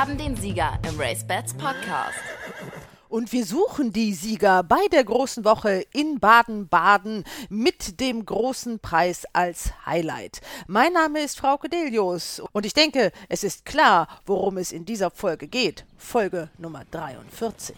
haben den Sieger im Race Bats Podcast. Und wir suchen die Sieger bei der großen Woche in Baden-Baden mit dem großen Preis als Highlight. Mein Name ist Frau Delius und ich denke, es ist klar, worum es in dieser Folge geht. Folge Nummer 43.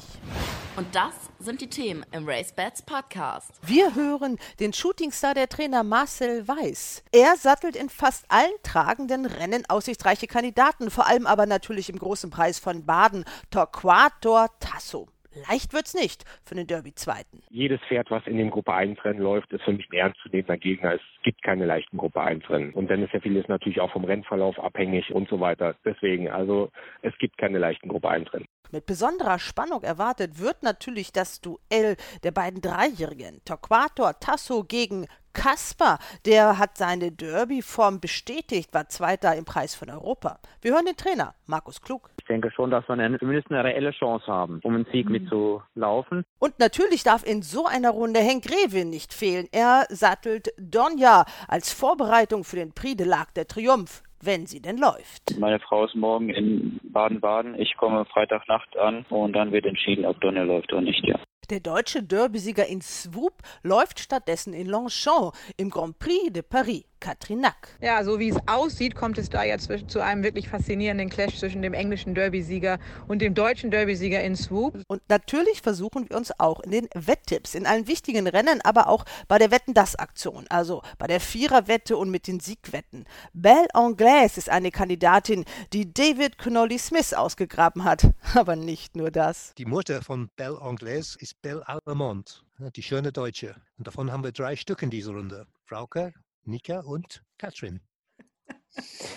Und das sind die Themen im Race Bats Podcast. Wir hören den Shootingstar der Trainer Marcel Weiß. Er sattelt in fast allen tragenden Rennen aussichtsreiche Kandidaten, vor allem aber natürlich im großen Preis von Baden, Torquator Tasso. Leicht wird's nicht für den Derby-Zweiten. Jedes Pferd, was in dem Gruppe 1 Rennen läuft, ist für mich ein ernstzunehmender Gegner. Es gibt keine leichten Gruppe 1 Rennen. Und dann ist ja vieles natürlich auch vom Rennverlauf abhängig und so weiter. Deswegen, also es gibt keine leichten Gruppe 1 Rennen. Mit besonderer Spannung erwartet wird natürlich das Duell der beiden Dreijährigen. Torquator Tasso gegen Kasper, der hat seine Derby-Form bestätigt, war Zweiter im Preis von Europa. Wir hören den Trainer, Markus Klug. Ich denke schon, dass wir eine, zumindest eine reelle Chance haben, um einen Sieg mhm. mitzulaufen. Und natürlich darf in so einer Runde Henk Grevin nicht fehlen. Er sattelt Donja als Vorbereitung für den Prix de l'Arc der Triumph wenn sie denn läuft. Meine Frau ist morgen in Baden-Baden. Ich komme Freitagnacht an und dann wird entschieden, ob Donner läuft oder nicht, ja. Der deutsche Derbysieger in Swoop läuft stattdessen in Longchamp im Grand Prix de Paris. Katrin Nack. Ja, so wie es aussieht, kommt es da jetzt zu einem wirklich faszinierenden Clash zwischen dem englischen Derbysieger und dem deutschen Derbysieger in Swoop. Und natürlich versuchen wir uns auch in den Wetttipps, in allen wichtigen Rennen, aber auch bei der Wetten-Das-Aktion, also bei der Viererwette und mit den Siegwetten. Belle Anglaise ist eine Kandidatin, die David Connolly Smith ausgegraben hat. Aber nicht nur das. Die Mutter von Belle Anglaise ist Belle Allemont, die schöne Deutsche. Und davon haben wir drei Stück in dieser Runde. Frauke, Nika und Katrin.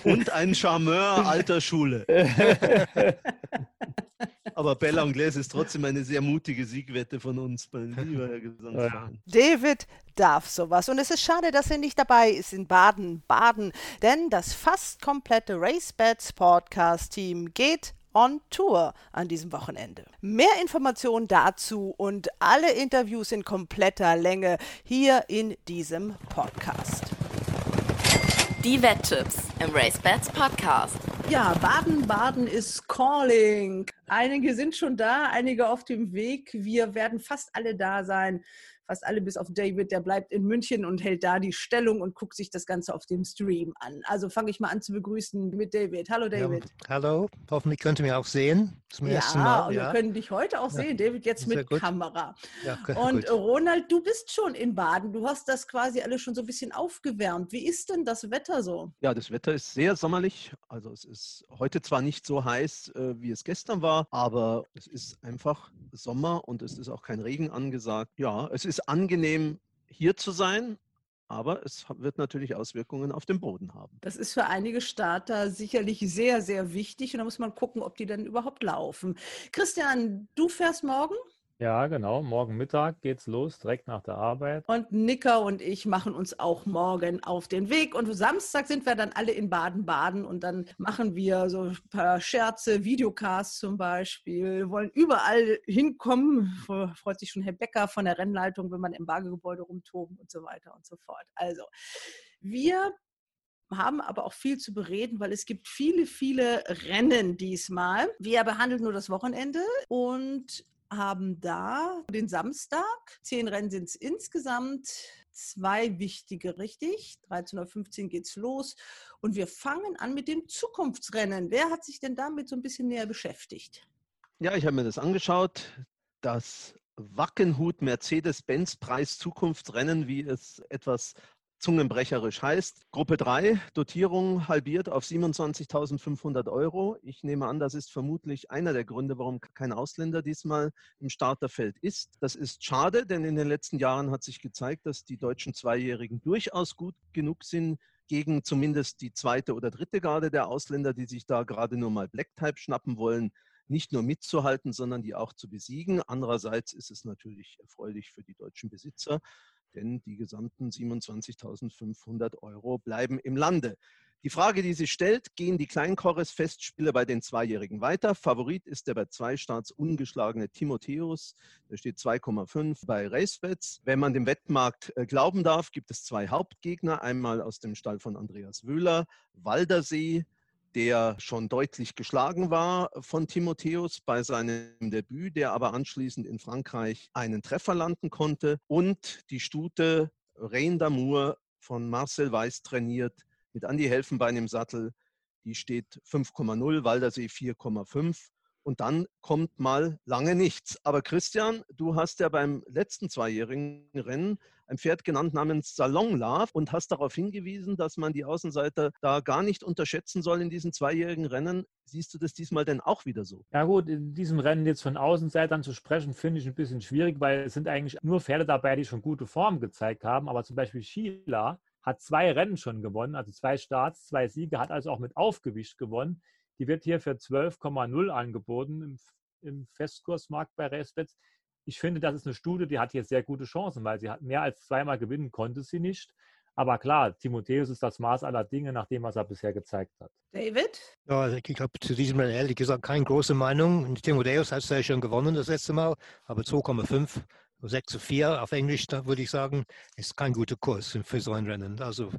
Und ein Charmeur alter Schule. Aber Bella Anglaise ist trotzdem eine sehr mutige Siegwette von uns, mein lieber Herr Gesangsverein. David darf sowas. Und es ist schade, dass er nicht dabei ist in Baden-Baden, denn das fast komplette RaceBets Podcast-Team geht on Tour an diesem Wochenende. Mehr Informationen dazu und alle Interviews in kompletter Länge hier in diesem Podcast. Die Wetttipps im RaceBets Podcast. Ja, Baden-Baden ist calling. Einige sind schon da, einige auf dem Weg. Wir werden fast alle da sein fast alle bis auf David, der bleibt in München und hält da die Stellung und guckt sich das Ganze auf dem Stream an. Also fange ich mal an zu begrüßen mit David. Hallo David. Ja, hallo, hoffentlich könnt ihr mich auch sehen. Zum ja, ersten Mal. Ja, wir können dich heute auch sehen, David, jetzt mit gut. Kamera. Ja, und gut. Ronald, du bist schon in Baden. Du hast das quasi alles schon so ein bisschen aufgewärmt. Wie ist denn das Wetter so? Ja, das Wetter ist sehr sommerlich. Also es ist heute zwar nicht so heiß, äh, wie es gestern war, aber es ist einfach Sommer und es ist auch kein Regen angesagt. Ja, es ist ist angenehm, hier zu sein, aber es wird natürlich Auswirkungen auf den Boden haben. Das ist für einige Starter sicherlich sehr, sehr wichtig und da muss man gucken, ob die denn überhaupt laufen. Christian, du fährst morgen? Ja, genau. Morgen Mittag geht's los, direkt nach der Arbeit. Und Nicker und ich machen uns auch morgen auf den Weg. Und Samstag sind wir dann alle in Baden-Baden und dann machen wir so ein paar Scherze, Videocasts zum Beispiel. Wir wollen überall hinkommen. Freut sich schon Herr Becker von der Rennleitung, wenn man im Bargegebäude rumtoben und so weiter und so fort. Also, wir haben aber auch viel zu bereden, weil es gibt viele, viele Rennen diesmal. Wir behandeln nur das Wochenende und haben da den Samstag. Zehn Rennen sind es insgesamt. Zwei wichtige, richtig. 13.15 Uhr geht's los. Und wir fangen an mit dem Zukunftsrennen. Wer hat sich denn damit so ein bisschen näher beschäftigt? Ja, ich habe mir das angeschaut. Das Wackenhut Mercedes-Benz Preis Zukunftsrennen, wie es etwas zungenbrecherisch heißt. Gruppe 3, Dotierung halbiert auf 27.500 Euro. Ich nehme an, das ist vermutlich einer der Gründe, warum kein Ausländer diesmal im Starterfeld ist. Das ist schade, denn in den letzten Jahren hat sich gezeigt, dass die deutschen Zweijährigen durchaus gut genug sind, gegen zumindest die zweite oder dritte Garde der Ausländer, die sich da gerade nur mal Black-Type schnappen wollen, nicht nur mitzuhalten, sondern die auch zu besiegen. Andererseits ist es natürlich erfreulich für die deutschen Besitzer, denn die gesamten 27.500 Euro bleiben im Lande. Die Frage, die sich stellt, gehen die Kleinkorres-Festspiele bei den Zweijährigen weiter? Favorit ist der bei zwei Starts ungeschlagene Timotheus. Der steht 2,5 bei Racebets. Wenn man dem Wettmarkt äh, glauben darf, gibt es zwei Hauptgegner. Einmal aus dem Stall von Andreas Wöhler, Waldersee, der schon deutlich geschlagen war von Timotheus bei seinem Debüt, der aber anschließend in Frankreich einen Treffer landen konnte. Und die Stute Rein d'Amour von Marcel Weiß trainiert mit Andy Helfenbein im Sattel. Die steht 5,0, Waldersee 4,5. Und dann kommt mal lange nichts. Aber Christian, du hast ja beim letzten zweijährigen Rennen ein Pferd genannt namens Salon Love und hast darauf hingewiesen, dass man die Außenseiter da gar nicht unterschätzen soll in diesen zweijährigen Rennen. Siehst du das diesmal denn auch wieder so? Ja gut, in diesem Rennen jetzt von Außenseitern zu sprechen, finde ich ein bisschen schwierig, weil es sind eigentlich nur Pferde dabei, die schon gute Form gezeigt haben. Aber zum Beispiel Sheila hat zwei Rennen schon gewonnen, also zwei Starts, zwei Siege, hat also auch mit Aufgewicht gewonnen. Die wird hier für 12,0 angeboten im, im Festkursmarkt bei Racebets. Ich finde, das ist eine Studie, die hat hier sehr gute Chancen, weil sie hat mehr als zweimal gewinnen konnte sie nicht. Aber klar, Timotheus ist das Maß aller Dinge, nach dem, was er bisher gezeigt hat. David? Ja, also ich habe zu diesem Rennen ehrlich gesagt keine große Meinung. Timotheus hat es ja schon gewonnen das letzte Mal, aber 2,5, 6 zu 4 auf Englisch, da würde ich sagen, ist kein guter Kurs für so ein Rennen. Also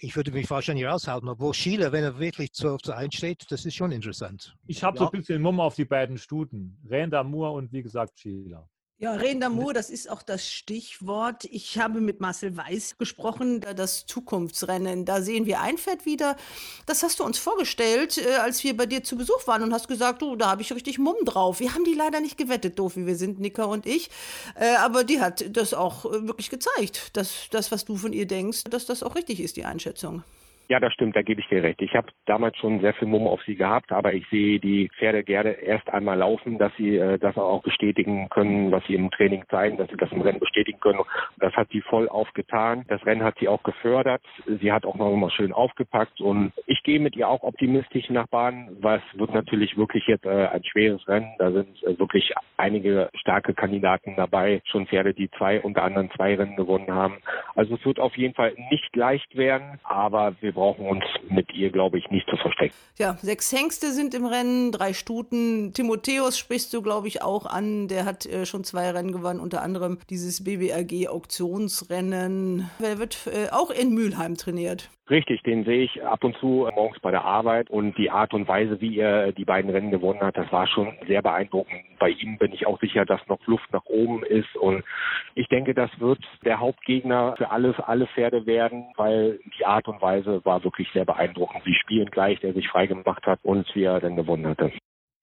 ich würde mich wahrscheinlich raushalten, obwohl Schiele, wenn er wirklich 12 zu 1 steht, das ist schon interessant. Ich habe ja. so ein bisschen Mumm auf die beiden Stuten, Renda Moore und wie gesagt Schieler. Ja, Rendamour, das ist auch das Stichwort. Ich habe mit Marcel Weiß gesprochen, das Zukunftsrennen. Da sehen wir ein Pferd wieder. Das hast du uns vorgestellt, äh, als wir bei dir zu Besuch waren und hast gesagt, du, da habe ich richtig Mumm drauf. Wir haben die leider nicht gewettet, doof wie wir sind, Nicker und ich. Äh, aber die hat das auch äh, wirklich gezeigt, dass das, was du von ihr denkst, dass das auch richtig ist, die Einschätzung. Ja, das stimmt, da gebe ich dir recht. Ich habe damals schon sehr viel Mumm auf sie gehabt, aber ich sehe die Pferde gerne erst einmal laufen, dass sie äh, das auch bestätigen können, was sie im Training zeigen, dass sie das im Rennen bestätigen können. Das hat sie voll aufgetan. Das Rennen hat sie auch gefördert. Sie hat auch noch mal schön aufgepackt und ich gehe mit ihr auch optimistisch nach Bahn, weil es wird natürlich wirklich jetzt äh, ein schweres Rennen. Da sind äh, wirklich einige starke Kandidaten dabei, schon Pferde, die zwei, unter anderem zwei Rennen gewonnen haben. Also es wird auf jeden Fall nicht leicht werden, aber wir brauchen uns mit ihr, glaube ich, nicht zu verstecken. Ja, sechs Hengste sind im Rennen, drei Stuten. Timotheus sprichst du, glaube ich, auch an. Der hat äh, schon zwei Rennen gewonnen, unter anderem dieses BBRG Auktionsrennen. Er wird äh, auch in Mülheim trainiert. Richtig, den sehe ich ab und zu morgens bei der Arbeit und die Art und Weise, wie er die beiden Rennen gewonnen hat, das war schon sehr beeindruckend. Bei ihm bin ich auch sicher, dass noch Luft nach oben ist und ich denke, das wird der Hauptgegner für alle, alle Pferde werden, weil die Art und Weise war wirklich sehr beeindruckend. Sie spielen gleich, der sich freigemacht hat und wie er dann gewonnen hatte.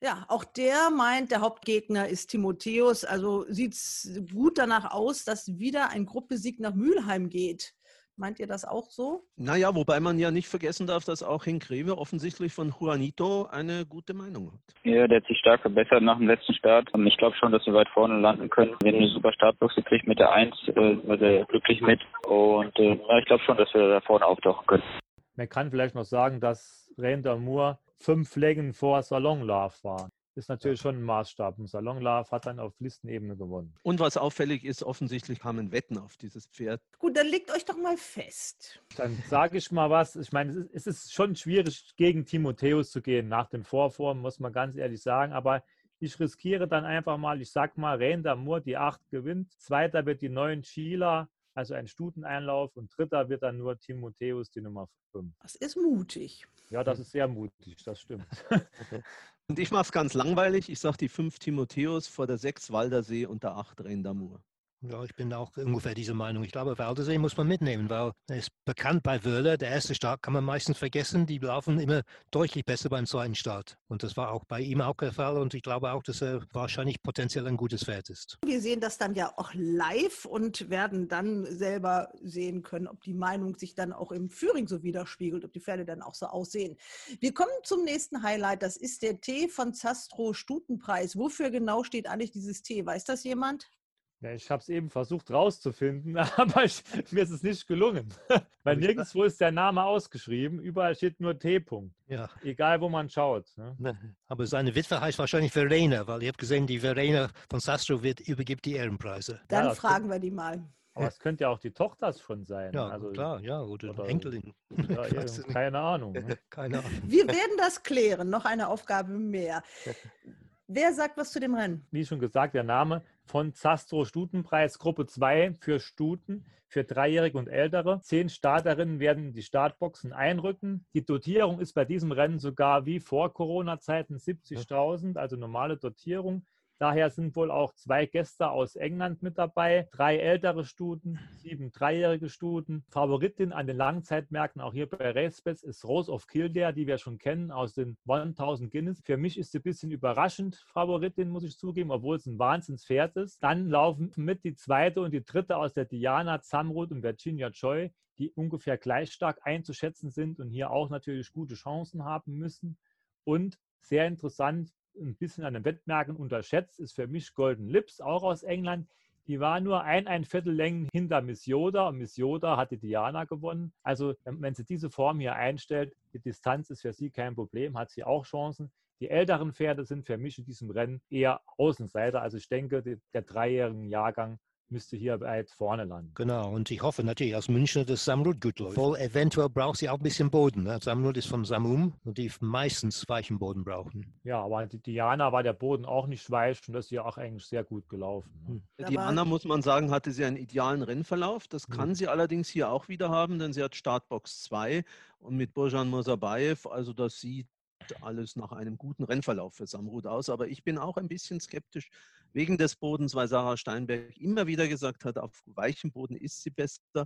Ja, auch der meint, der Hauptgegner ist Timotheus. Also sieht es gut danach aus, dass wieder ein Gruppesieg nach Mülheim geht. Meint ihr das auch so? Naja, wobei man ja nicht vergessen darf, dass auch Hinkreve offensichtlich von Juanito eine gute Meinung hat. Ja, der hat sich stark verbessert nach dem letzten Start. Und ich glaube schon, dass wir weit vorne landen können. Wir haben eine super Startbox gekriegt mit der 1, äh, war sehr glücklich mit. Und äh, ich glaube schon, dass wir da vorne auftauchen können. Man kann vielleicht noch sagen, dass Renda Moore fünf Längen vor Salon Love war ist natürlich schon ein Maßstab. Und Salon Love hat dann auf Listenebene gewonnen. Und was auffällig ist, offensichtlich kamen Wetten auf dieses Pferd. Gut, dann legt euch doch mal fest. Dann sage ich mal was. Ich meine, es ist schon schwierig, gegen Timotheus zu gehen. Nach den Vorformen, muss man ganz ehrlich sagen. Aber ich riskiere dann einfach mal, ich sag mal, Renda Moore, die 8 gewinnt. Zweiter wird die 9 Schieler, also ein Stuteneinlauf. Und dritter wird dann nur Timotheus, die Nummer 5. Das ist mutig. Ja, das ist sehr mutig, das stimmt. Und ich mache es ganz langweilig. Ich sage die 5 Timotheus vor der 6 Waldersee und der 8 Rendamur. Ja, ich bin auch ungefähr dieser Meinung. Ich glaube, Waldersee muss man mitnehmen, weil er ist bekannt bei Wöhler. Der erste Start kann man meistens vergessen. Die laufen immer deutlich besser beim zweiten Start. Und das war auch bei ihm auch der Fall. Und ich glaube auch, dass er wahrscheinlich potenziell ein gutes Pferd ist. Wir sehen das dann ja auch live und werden dann selber sehen können, ob die Meinung sich dann auch im Führing so widerspiegelt, ob die Pferde dann auch so aussehen. Wir kommen zum nächsten Highlight. Das ist der Tee von Zastro Stutenpreis. Wofür genau steht eigentlich dieses Tee? Weiß das jemand? Ja, ich habe es eben versucht rauszufinden, aber ich, mir ist es nicht gelungen. Weil nirgendwo ist der Name ausgeschrieben, überall steht nur T. -Punkt. Ja. Egal, wo man schaut. Ne? Aber seine Witwe heißt wahrscheinlich Verena, weil ich habe gesehen, die Verena von Sastro wird, übergibt die Ehrenpreise. Dann Ja, fragen wir die mal. Aber es könnte ja auch die Tochter schon sein. Ja, also, klar, ja, oder, oder- Enkelin. Ja, nicht. keine Ahnung. Ne? Keine Ahnung. Wir werden das klären. Noch eine Aufgabe mehr. Wer sagt was zu dem Rennen? Wie schon gesagt, der Name von Zastro Stutenpreis Gruppe 2 für Stuten für Dreijährige und Ältere. Zehn Starterinnen werden die Startboxen einrücken. Die Dotierung ist bei diesem Rennen sogar wie vor Corona-Zeiten 70.000, also normale Dotierung. Daher sind wohl auch zwei Gäste aus England mit dabei, drei ältere Stuten, sieben dreijährige Stuten. Favoritin an den Langzeitmärkten, auch hier bei Racebets, ist Rose of Kildare, die wir schon kennen aus den 1000 Guinness. Für mich ist sie ein bisschen überraschend Favoritin, muss ich zugeben, obwohl es ein Wahnsinnspferd ist. Dann laufen mit die zweite und die dritte aus der Diana, Zamrud und Virginia Joy, die ungefähr gleich stark einzuschätzen sind und hier auch natürlich gute Chancen haben müssen. Und sehr interessant, ein bisschen an den Wettmärkten unterschätzt, ist für mich Golden Lips, auch aus England. Die war nur ein, ein Viertel Längen hinter Miss Yoda und Miss Yoda hatte Diana gewonnen. Also wenn sie diese Form hier einstellt, die Distanz ist für sie kein Problem, hat sie auch Chancen. Die älteren Pferde sind für mich in diesem Rennen eher Außenseiter. Also ich denke, der dreijährigen Jahrgang müsste hier weit vorne landen. Genau, und ich hoffe natürlich als Münchner, dass Samrud gut läuft. Obwohl eventuell braucht sie auch ein bisschen Boden. Ne? Samrud ist vom Samum und die meistens weichen Boden brauchen. Ja, aber die Diana war der Boden auch nicht weich und das ist ja auch eigentlich sehr gut gelaufen. Ne? Hm. Diana, muss man sagen, hatte sie einen idealen Rennverlauf. Das kann ja. sie allerdings hier auch wieder haben, denn sie hat Startbox 2 und mit Bojan Mosabayev, also das sieht alles nach einem guten Rennverlauf für Samrud aus. Aber ich bin auch ein bisschen skeptisch wegen des Bodens, weil Sarah Steinberg immer wieder gesagt hat, auf weichem Boden ist sie besser. Mhm.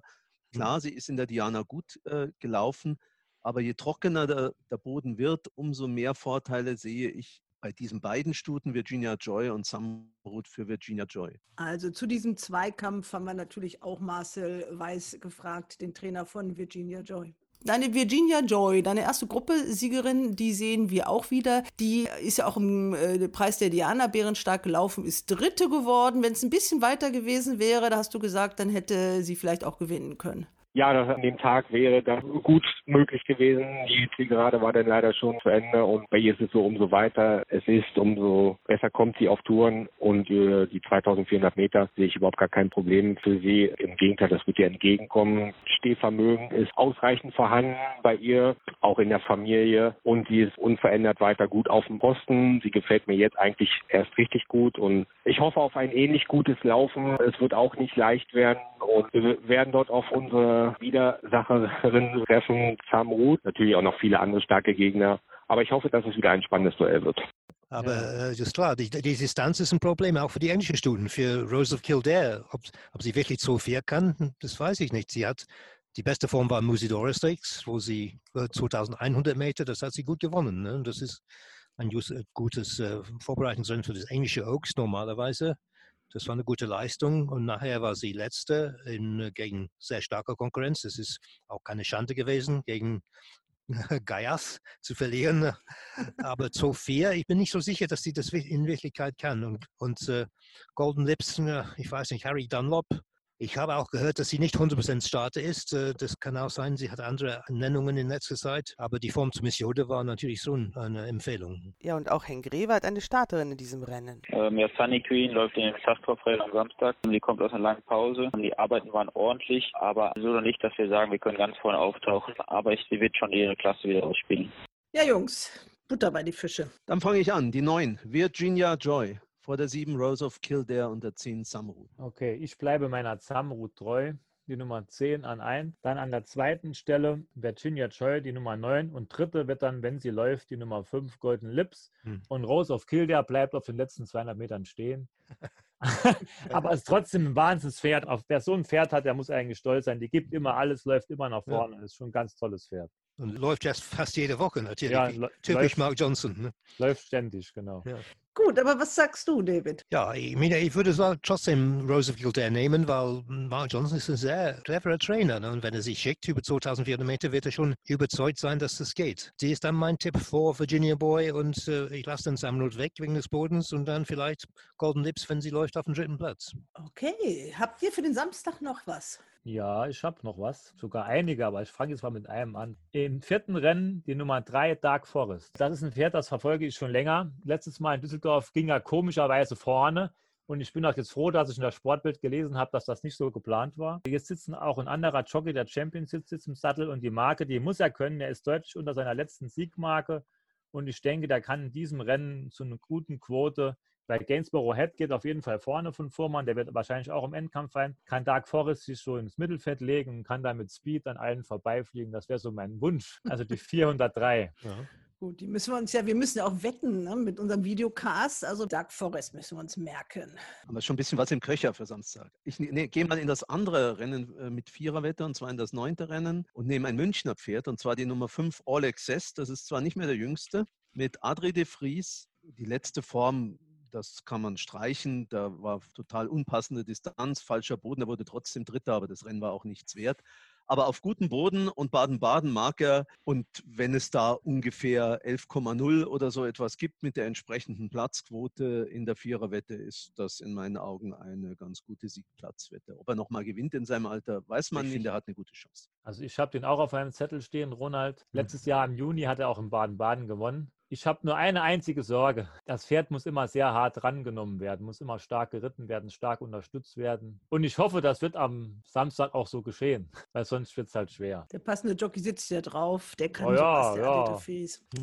Klar, sie ist in der Diana gut äh, gelaufen, aber je trockener der, der Boden wird, umso mehr Vorteile sehe ich bei diesen beiden Stuten, Virginia Joy und Samrud für Virginia Joy. Also zu diesem Zweikampf haben wir natürlich auch Marcel Weiß gefragt, den Trainer von Virginia Joy. Deine Virginia Joy, deine erste Gruppesiegerin, die sehen wir auch wieder. Die ist ja auch im äh, Preis der Diana bärenstark gelaufen, ist Dritte geworden. Wenn es ein bisschen weiter gewesen wäre, da hast du gesagt, dann hätte sie vielleicht auch gewinnen können ja, das an dem Tag wäre das gut möglich gewesen. Die Zielgerade war dann leider schon zu Ende und bei ihr ist es so, umso weiter es ist, umso besser kommt sie auf Touren und äh, die 2400 Meter sehe ich überhaupt gar kein Problem für sie. Im Gegenteil, das wird ihr entgegenkommen. Stehvermögen ist ausreichend vorhanden bei ihr, auch in der Familie und sie ist unverändert weiter gut auf dem Posten. Sie gefällt mir jetzt eigentlich erst richtig gut und ich hoffe auf ein ähnlich gutes Laufen. Es wird auch nicht leicht werden und wir werden dort auf unsere Widersacherin treffen, Samrut. Natürlich auch noch viele andere starke Gegner. Aber ich hoffe, dass es wieder ein spannendes Duell wird. Aber äh, ist klar, die, die, Distanz ist ein Problem, auch für die englischen Studenten, für Rose of Kildare. Ob, ob sie wirklich so viel kann, das weiß ich nicht. Sie hat die beste Form war Musidora Stakes, wo sie 2100 äh, Meter, das hat sie gut gewonnen. Ne? Das ist ein gutes äh, Vorbereitungsrennen für das englische Oaks normalerweise. Das war eine gute Leistung und nachher war sie letzte in, äh, gegen sehr starke Konkurrenz. Es ist auch keine Schande gewesen, gegen Gaias zu verlieren. Aber Sophia, ich bin nicht so sicher, dass sie das in Wirklichkeit kann. Und, und uh, Golden Lips, ich weiß nicht, Harry Dunlop, ich habe auch gehört, dass sie nicht 100% Starter ist. Äh, das kann auch sein, sie hat andere Nennungen in letzter Zeit. Aber die Form zu Miss Yoda war natürlich schon eine Empfehlung. Ja, und auch Henk Greve hat eine Starterin in diesem Rennen. Ähm, ja, Sunny Queen läuft in den Fasttorfrennen am Samstag. Die kommt aus einer langen Pause. Die Arbeiten waren ordentlich, aber so oder nicht, dass wir sagen, wir können ganz vorne auftauchen. Aber ich, sie wird schon ihre Klasse wieder ausspielen. Ja, Jungs, Butter bei die Fische. Dann fange ich an. Die neun, Virginia Joy vor der 7 Rose of Kildare und der 10 Samrud. Okay, ich bleibe meiner Samrud treu. Die Nummer 10 an 1. Dann an der zweiten Stelle Virginia Joy, die Nummer 9. Und dritte wird dann, wenn sie läuft, die Nummer 5 Golden Lips. Hm. Und Rose of Kildare bleibt auf den letzten 200 Metern stehen. Aber ist trotzdem ein Wahnsinnspferd. wer so ein Pferd hat, der muss eigentlich stolz sein. Die gibt immer alles, läuft immer nach vorne. Ja. Ist schon ein ganz tolles Pferd. Und läuft jetzt fast jede Woche natürlich. Ja, Typisch läuft, Mark Johnson. Ne? Läuft ständig, genau. Ja. Gut, aber was sagst du, David? Ja, ich, meine, ich würde trotzdem Kildare nehmen, weil Mark Johnson ist ein sehr cleverer Trainer. Ne? Und wenn er sich schickt über 2400 Meter, wird er schon überzeugt sein, dass das geht. Sie ist dann mein Tipp vor Virginia Boy und äh, ich lasse den Samrud weg wegen des Bodens und dann vielleicht Golden Lips, wenn sie läuft, auf dem dritten Platz. Okay, habt ihr für den Samstag noch was? Ja, ich habe noch was. Sogar einige, aber ich fange jetzt mal mit einem an. Im vierten Rennen die Nummer drei Dark Forest. Das ist ein Pferd, das verfolge ich schon länger. Letztes Mal in Düsseldorf ging er komischerweise vorne. Und ich bin auch jetzt froh, dass ich in der Sportbild gelesen habe, dass das nicht so geplant war. Jetzt sitzen auch ein anderer Jockey, der Champion sitzt, sitzt im Sattel und die Marke, die muss er können. Er ist deutlich unter seiner letzten Siegmarke. Und ich denke, der kann in diesem Rennen zu einer guten Quote weil Gainsborough Head geht auf jeden Fall vorne von Fuhrmann, der wird wahrscheinlich auch im Endkampf sein. Kann Dark Forest sich so ins Mittelfeld legen und kann dann mit Speed an allen vorbeifliegen. Das wäre so mein Wunsch. Also die 403. Ja. Gut, die müssen wir uns ja, wir müssen ja auch wetten ne, mit unserem Videocast. Also Dark Forest müssen wir uns merken. Aber schon ein bisschen was im Köcher für Samstag. Ich ne, gehe mal in das andere Rennen äh, mit Viererwette und zwar in das neunte Rennen und nehme ein Münchner Pferd und zwar die Nummer 5 All Access. Das ist zwar nicht mehr der jüngste, mit Adri de Vries. Die letzte Form das kann man streichen. Da war total unpassende Distanz, falscher Boden. Er wurde trotzdem Dritter, aber das Rennen war auch nichts wert. Aber auf gutem Boden und Baden-Baden mag er. Und wenn es da ungefähr 11,0 oder so etwas gibt mit der entsprechenden Platzquote in der Viererwette, ist das in meinen Augen eine ganz gute Siegplatzwette. Ob er nochmal gewinnt in seinem Alter, weiß man nicht. Der hat eine gute Chance. Also ich habe den auch auf einem Zettel stehen, Ronald. Hm. Letztes Jahr im Juni hat er auch in Baden-Baden gewonnen. Ich habe nur eine einzige Sorge. Das Pferd muss immer sehr hart rangenommen werden, muss immer stark geritten werden, stark unterstützt werden. Und ich hoffe, das wird am Samstag auch so geschehen, weil sonst wird es halt schwer. Der passende Jockey sitzt ja drauf, der kann oh, ja, ja.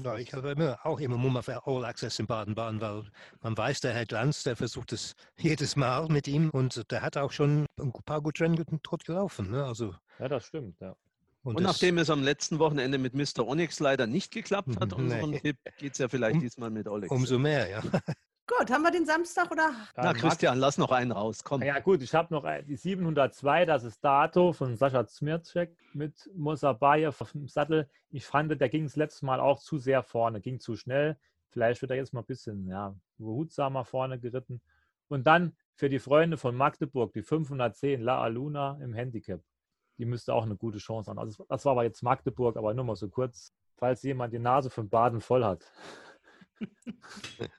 ja. Ich habe immer, auch immer Mumma für All Access in Baden-Baden, weil man weiß, der Herr Glanz, der versucht es jedes Mal mit ihm und der hat auch schon ein paar gute Rennen tot gelaufen. Ne? Also, ja, das stimmt, ja. Und, und nachdem es am letzten Wochenende mit Mr. Onyx leider nicht geklappt hat, unseren nee. Tipp, geht es ja vielleicht um, diesmal mit Onyx. Umso mehr, ja. Gut, haben wir den Samstag oder? Na, Christian, lass noch einen raus, komm. Ja, gut, ich habe noch die 702, das ist Dato von Sascha Zmircek mit Mosabayev auf dem Sattel. Ich fand, der ging das letzte Mal auch zu sehr vorne, ging zu schnell. Vielleicht wird er jetzt mal ein bisschen ja, behutsamer vorne geritten. Und dann für die Freunde von Magdeburg die 510 La Aluna im Handicap die müsste auch eine gute Chance haben. Also das war aber jetzt Magdeburg, aber nur mal so kurz, falls jemand die Nase von Baden voll hat.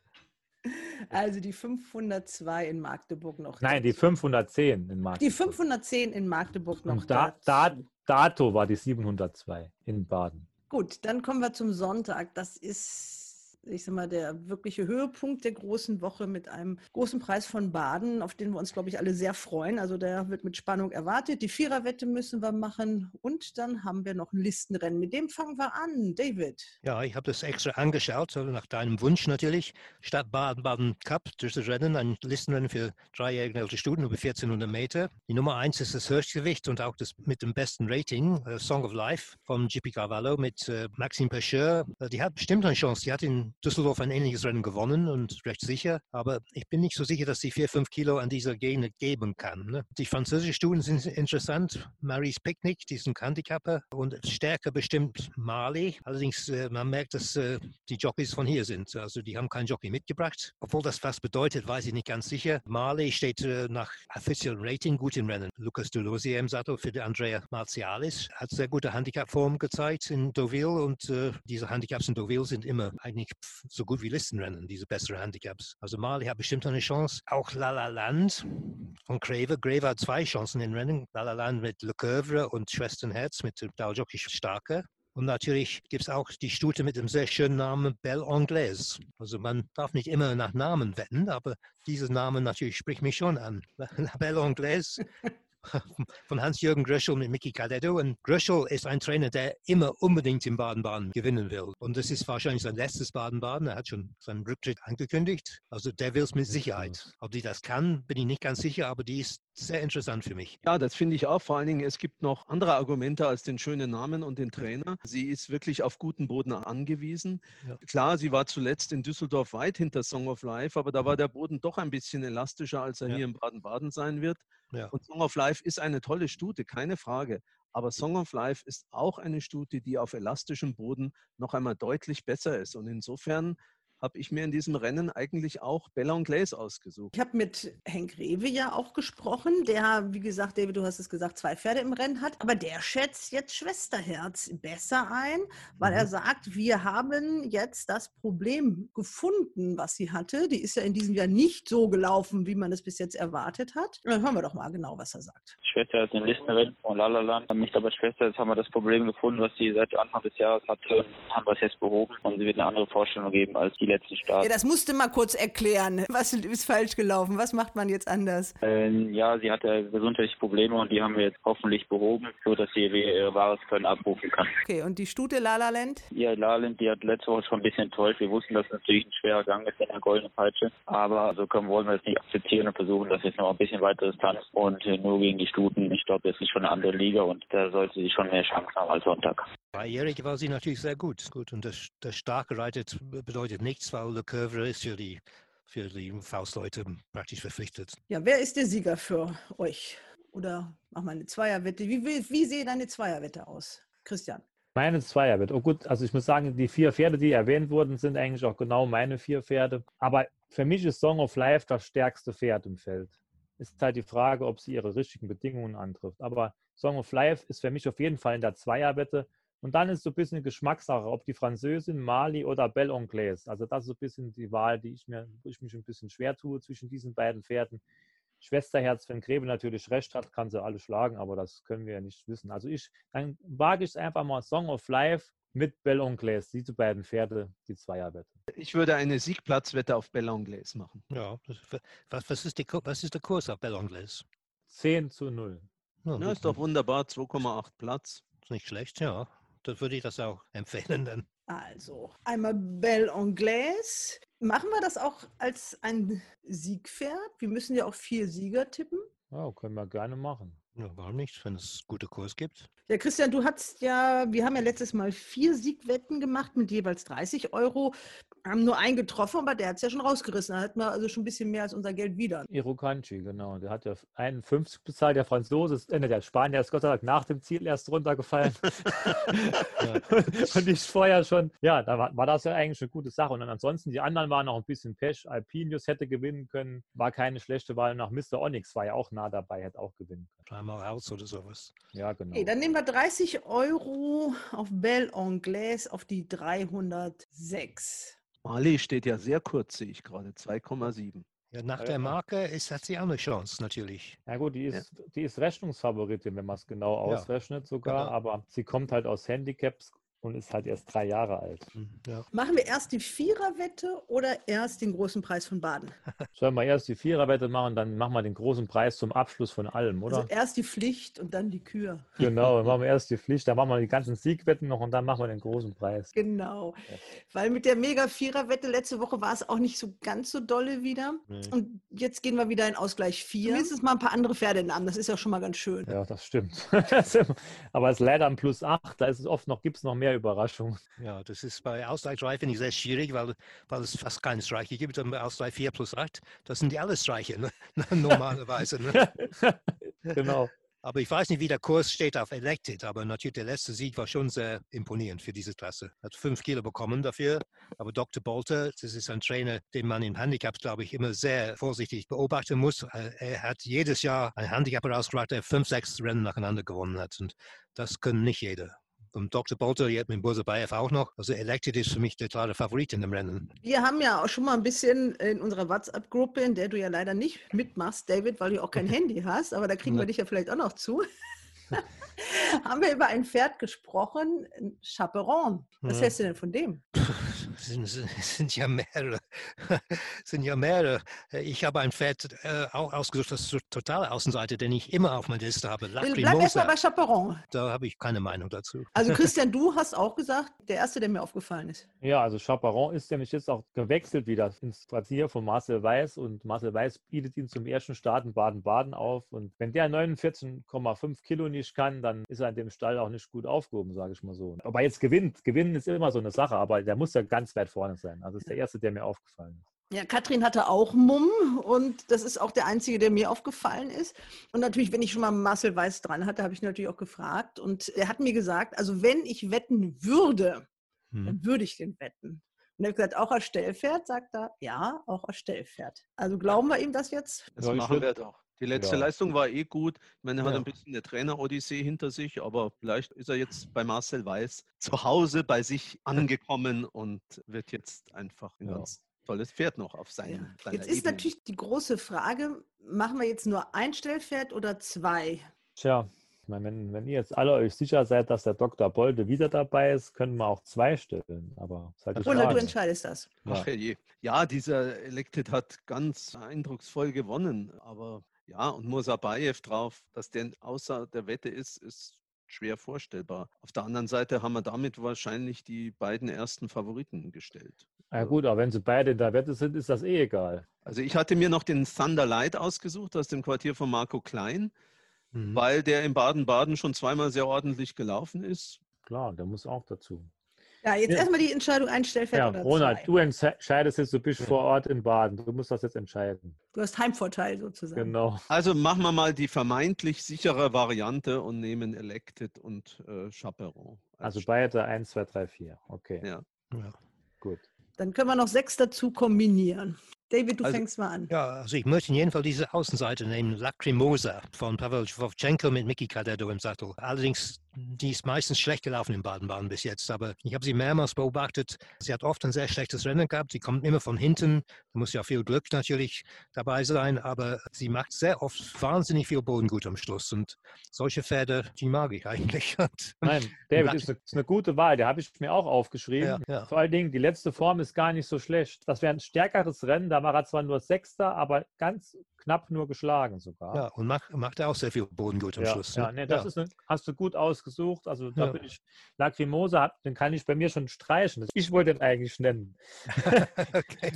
Also die 502 in Magdeburg noch. Nein, die 510 in Magdeburg. Die 510 in Magdeburg noch. Und da, da, Dato war die 702 in Baden. Gut, dann kommen wir zum Sonntag. Das ist ich sag mal, der wirkliche Höhepunkt der großen Woche mit einem großen Preis von Baden, auf den wir uns, glaube ich, alle sehr freuen. Also der wird mit Spannung erwartet. Die Viererwette müssen wir machen und dann haben wir noch ein Listenrennen. Mit dem fangen wir an, David. Ja, ich habe das extra angeschaut, also nach deinem Wunsch natürlich. Stadt Baden-Baden Cup durch das Rennen, ein Listenrennen für dreijährige ältere Studien über 1400 Meter. Die Nummer eins ist das Höchstgewicht und auch das mit dem besten Rating, uh, Song of Life vom GP Carvalho mit uh, Maxime Pecheur. Uh, die hat bestimmt eine Chance. Die hat in Düsseldorf ein ähnliches Rennen gewonnen und recht sicher, aber ich bin nicht so sicher, dass sie vier, fünf Kilo an dieser Gene geben kann. Ne? Die französischen Studien sind interessant. Marie's Picnic, die ist Handicapper und stärker bestimmt Mali. Allerdings, äh, man merkt, dass äh, die Jockeys von hier sind. Also die haben keinen Jockey mitgebracht. Obwohl das was bedeutet, weiß ich nicht ganz sicher. Mali steht äh, nach offiziellem Rating gut im Rennen. Lucas Delosier im Sattel für Andrea Martialis hat sehr gute Handicapform gezeigt in Deauville und äh, diese Handicaps in Deauville sind immer eigentlich so gut wie Listenrennen, diese besseren Handicaps. Also Mali hat bestimmt eine Chance. Auch La La Land von Graver. Graver hat zwei Chancen in Rennen. La La Land mit Le Coeuvre und Schwesternherz mit Daljockey Starke. Und natürlich gibt es auch die Stute mit dem sehr schönen Namen Belle Anglaise. Also man darf nicht immer nach Namen wetten, aber dieser Name natürlich spricht mich schon an. Belle Anglaise von Hans-Jürgen Gröschel mit Mickey Cadetto. Und Gröschel ist ein Trainer, der immer unbedingt im Baden-Baden gewinnen will. Und das ist wahrscheinlich sein letztes Baden-Baden. Er hat schon seinen Rücktritt angekündigt. Also der will es mit Sicherheit. Ob die das kann, bin ich nicht ganz sicher, aber die ist sehr interessant für mich. Ja, das finde ich auch. Vor allen Dingen, es gibt noch andere Argumente als den schönen Namen und den Trainer. Sie ist wirklich auf guten Boden angewiesen. Ja. Klar, sie war zuletzt in Düsseldorf weit hinter Song of Life, aber da war der Boden doch ein bisschen elastischer, als er ja. hier in Baden-Baden sein wird. Ja. Und Song of Life ist eine tolle Stute, keine Frage. Aber Song of Life ist auch eine Stute, die auf elastischem Boden noch einmal deutlich besser ist. Und insofern habe ich mir in diesem Rennen eigentlich auch Bella und Glaze ausgesucht. Ich habe mit Henk Rewe ja auch gesprochen, der, wie gesagt, David, du hast es gesagt, zwei Pferde im Rennen hat, aber der schätzt jetzt Schwesterherz besser ein, weil mhm. er sagt, wir haben jetzt das Problem gefunden, was sie hatte. Die ist ja in diesem Jahr nicht so gelaufen, wie man es bis jetzt erwartet hat. Dann hören wir doch mal genau, was er sagt. Schwesterherz in Listenrennen von Lalaland. Ich glaube, Schwesterherz haben wir das Problem gefunden, was sie seit Anfang des Jahres hatte, haben wir es jetzt behoben und sie wird eine andere Vorstellung geben als die letzten Start. Ja, das musste mal kurz erklären. Was ist falsch gelaufen? Was macht man jetzt anders? Ähm, ja, sie hatte gesundheitliche Probleme und die haben wir jetzt hoffentlich behoben, so dass sie ihr wahres Können abrufen kann. Okay, und die Stute Lala Land? Ja, Laland, die hat letzte Woche schon ein bisschen enttäuscht. Wir wussten, dass es natürlich ein schwerer Gang ist in der goldenen Peitsche. Aber so können, wollen wir es nicht akzeptieren und versuchen, das jetzt noch ein bisschen weiter Distanz und äh, nur gegen die Stuten. Ich glaube, das ist schon eine andere Liga und da sollte sie schon mehr Chancen haben als Sonntag. Dreijährige war sie natürlich sehr gut. gut. Und das, das starke reitet bedeutet nichts, weil Le Coeuvre ist für die, für die Faustleute praktisch verpflichtet. Ja, wer ist der Sieger für euch? Oder mach mal eine Zweierwette. Wie, wie, wie sieht deine Zweierwette aus? Christian. Meine Zweierwette. Oh gut, also ich muss sagen, die vier Pferde, die erwähnt wurden, sind eigentlich auch genau meine vier Pferde. Aber für mich ist Song of Life das stärkste Pferd im Feld. Ist halt die Frage, ob sie ihre richtigen Bedingungen antrifft. Aber Song of Life ist für mich auf jeden Fall in der Zweierwette. Und dann ist so ein bisschen Geschmackssache, ob die Französin, Mali oder Belle Anglaise. Also das ist so ein bisschen die Wahl, die ich mir, wo ich mich ein bisschen schwer tue zwischen diesen beiden Pferden. Schwesterherz, wenn Grebe natürlich recht hat, kann sie alle schlagen, aber das können wir ja nicht wissen. Also ich, dann wage ich es einfach mal Song of Life mit Belle Anglaise, diese beiden Pferde, die Zweierwette. Ich würde eine Siegplatzwette auf Belle Anglaise machen. Ja, was, was, ist die, was ist der Kurs auf Belle Anglaise? 10 zu 0. Ja, Na, ist doch wunderbar, 2,8 Platz. Ist nicht schlecht, ja. Dann würde ich das auch empfehlen dann. Also, einmal Belle Anglaise. Machen wir das auch als ein Siegpferd? Wir müssen ja auch vier Sieger tippen. Ja, können wir gerne machen. Ja, warum nicht, wenn es gute Kurs gibt? Ja, Christian, du hast ja, wir haben ja letztes Mal vier Siegwetten gemacht mit jeweils 30 Euro. Haben nur einen getroffen, aber der hat es ja schon rausgerissen. Da hatten wir also schon ein bisschen mehr als unser Geld wieder. Irokanchi, genau. Der hat ja 51 bezahlt. Der Franzose, ist, äh, der Spanier ist Gott sei Dank nach dem Ziel erst runtergefallen. und ich vorher schon, ja, da war, war, das ja eigentlich eine gute Sache. Und dann ansonsten, die anderen waren noch ein bisschen Pech. Alpinius hätte gewinnen können, war keine schlechte Wahl. Nach Mr. Onyx war ja auch nah dabei, hätte auch gewinnen können. Dreimal aus oder sowas. Ja, genau. Okay, dann nehmen wir 30 Euro auf Belle Anglaise auf die 306. Mali steht ja sehr kurz, sehe ich gerade, 2,7. Ja, nach der Marke ist, hat sie auch eine Chance, natürlich. Ja gut, die ist, ja. die ist Rechnungsfavoritin, wenn man es genau ausrechnet ja, sogar, genau. aber sie kommt halt aus Handicaps und ist halt erst drei Jahre alt. Hm, ja. Machen wir erst die Viererwette oder erst den großen Preis von Baden? Sollen wir erst die Viererwette machen, dann machen wir den großen Preis zum Abschluss von allem, oder? Also erst die Pflicht und dann die Kür. Genau, dann machen wir erst die Pflicht, dann machen wir die ganzen Siegwetten noch und dann machen wir den großen Preis. Genau, ja. weil mit der Mega-Viererwette letzte Woche war es auch nicht so ganz so dolle wieder. Nee. Und jetzt gehen wir wieder in Ausgleich 4. Mindestens mal ein paar andere Pferdenamen, das ist ja schon mal ganz schön. Ja, das stimmt. Aber es ist leider ein Plus 8, da ist es oft noch, gibt es noch mehr Überraschung. Ja, das ist bei Ausgleich 3 finde ich sehr schwierig, weil, weil es fast keine Streiche gibt. Und bei Ausgleich 4 plus 8, das sind die alle Streiche, ne? normalerweise. Ne? genau. Aber ich weiß nicht, wie der Kurs steht auf Elected, aber natürlich der letzte Sieg war schon sehr imponierend für diese Klasse. Hat fünf Kilo bekommen dafür. Aber Dr. Bolter, das ist ein Trainer, den man im Handicap, glaube ich, immer sehr vorsichtig beobachten muss. Äh, er hat jedes Jahr ein Handicap herausgebracht, der fünf, sechs Rennen nacheinander gewonnen hat. Und das können nicht jeder und Dr. Bolter jetzt mit Bursa Bayev auch noch. Also Elected ist für mich der klare Favorit in dem Rennen. Wir haben ja auch schon mal ein bisschen in unserer WhatsApp-Gruppe, in der du ja leider nicht mitmachst, David, weil du auch kein Handy hast, aber da kriegen wir dich ja vielleicht auch noch zu. Haben wir über ein Pferd gesprochen, ein Chaperon. Was ja. hältst du denn von dem? sind, sind ja mehrere. sind ja mehrere. Ich habe ein Pferd äh, auch ausgesucht, das ist totale Außenseite, den ich immer auf meiner Liste habe. Bleib erstmal bei Chaperon. Da habe ich keine Meinung dazu. Also Christian, du hast auch gesagt, der erste, der mir aufgefallen ist. Ja, also Chaperon ist nämlich jetzt auch gewechselt wieder ins Quartier von Marcel Weiß und Marcel Weiß bietet ihn zum ersten Start in Baden-Baden auf. Und wenn der 49,5 Kilo nicht kann, dann ist er in dem Stall auch nicht gut aufgehoben, sage ich mal so. Aber jetzt gewinnt. Gewinnen ist immer so eine Sache, aber der muss ja ganz weit vorne sein. Also ist der erste, der mir aufgefallen ist. Ja, Katrin hatte auch Mumm und das ist auch der einzige, der mir aufgefallen ist. Und natürlich, wenn ich schon mal Marcel Weiß dran hatte, habe ich natürlich auch gefragt. Und er hat mir gesagt, also wenn ich wetten würde, hm. dann würde ich den wetten. Und er hat gesagt, auch als Stellpferd, sagt er, ja, auch als Stellpferd. Also glauben wir ihm das jetzt? Das machen wir doch. Die letzte ja. Leistung war eh gut. Ich meine, er hat ja. ein bisschen eine Trainer-Odyssee hinter sich, aber vielleicht ist er jetzt bei Marcel Weiß zu Hause bei sich angekommen und wird jetzt einfach ein ja. ganz tolles Pferd noch auf seinen. Ja. Jetzt ist Ebene. natürlich die große Frage: Machen wir jetzt nur ein Stellpferd oder zwei? Tja, Ich meine, wenn, wenn ihr jetzt alle euch sicher seid, dass der Dr. Bolde wieder dabei ist, können wir auch zwei stellen. Aber halt Oder du entscheidest das. Ja. Ach je. Ja, dieser Elected hat ganz eindrucksvoll gewonnen. Aber ja, und Musabayev drauf, dass der außer der Wette ist, ist schwer vorstellbar. Auf der anderen Seite haben wir damit wahrscheinlich die beiden ersten Favoriten gestellt. Ja gut, aber wenn sie beide in der Wette sind, ist das eh egal. Also ich hatte mir noch den Thunder Light ausgesucht aus dem Quartier von Marco Klein, Mhm. weil der in Baden-Baden schon zweimal sehr ordentlich gelaufen ist. Klar, der muss auch dazu. Ja, jetzt Ja. erstmal die Entscheidung, ein Ja, oder Ronald, du entscheidest jetzt, du bist vor Ort in Baden. Du musst das jetzt entscheiden. Du hast Heimvorteil sozusagen. Genau. Also machen wir mal die vermeintlich sichere Variante und nehmen Elected und äh, Chaperon. als Also beide 1, 2, 3, 4. Okay, Ja. Ja. gut. Dann können wir noch sechs dazu kombinieren. David, du Also- fängst mal an. Ja, also ich möchte in jedem Fall diese Außenseite nehmen, Lacrimosa von Pavel Wovchenko mit Mickey Cadetto im Sattel. Allerdings, die ist meistens schlecht gelaufen in Baden-Baden bis jetzt, aber ich habe sie mehrmals beobachtet. Sie hat oft ein sehr schlechtes Rennen gehabt, sie kommt immer von hinten, da muss ja viel Glück natürlich dabei sein, aber sie macht sehr oft wahnsinnig viel Bodengut am Schluss und solche Pferde, die mag ich eigentlich. Nein, David ist eine, ist eine gute Wahl. Die habe ich mir auch aufgeschrieben. Ja, ja. Vor allen Dingen, die letzte Form ist gar nicht so schlecht. Das wäre ein stärkeres Rennen. Da war er zwar nur Sechster, aber ganz knapp nur geschlagen sogar. Ja, und macht, macht auch sehr viel Bodengut am Ja, Schluss. ja, ne? nee, das Ja. Ist eine, hast du gut ausgesucht. Also da Ja. bin ich, Lacrimosa, den kann ich bei mir schon streichen. Ich wollte den eigentlich nennen. okay.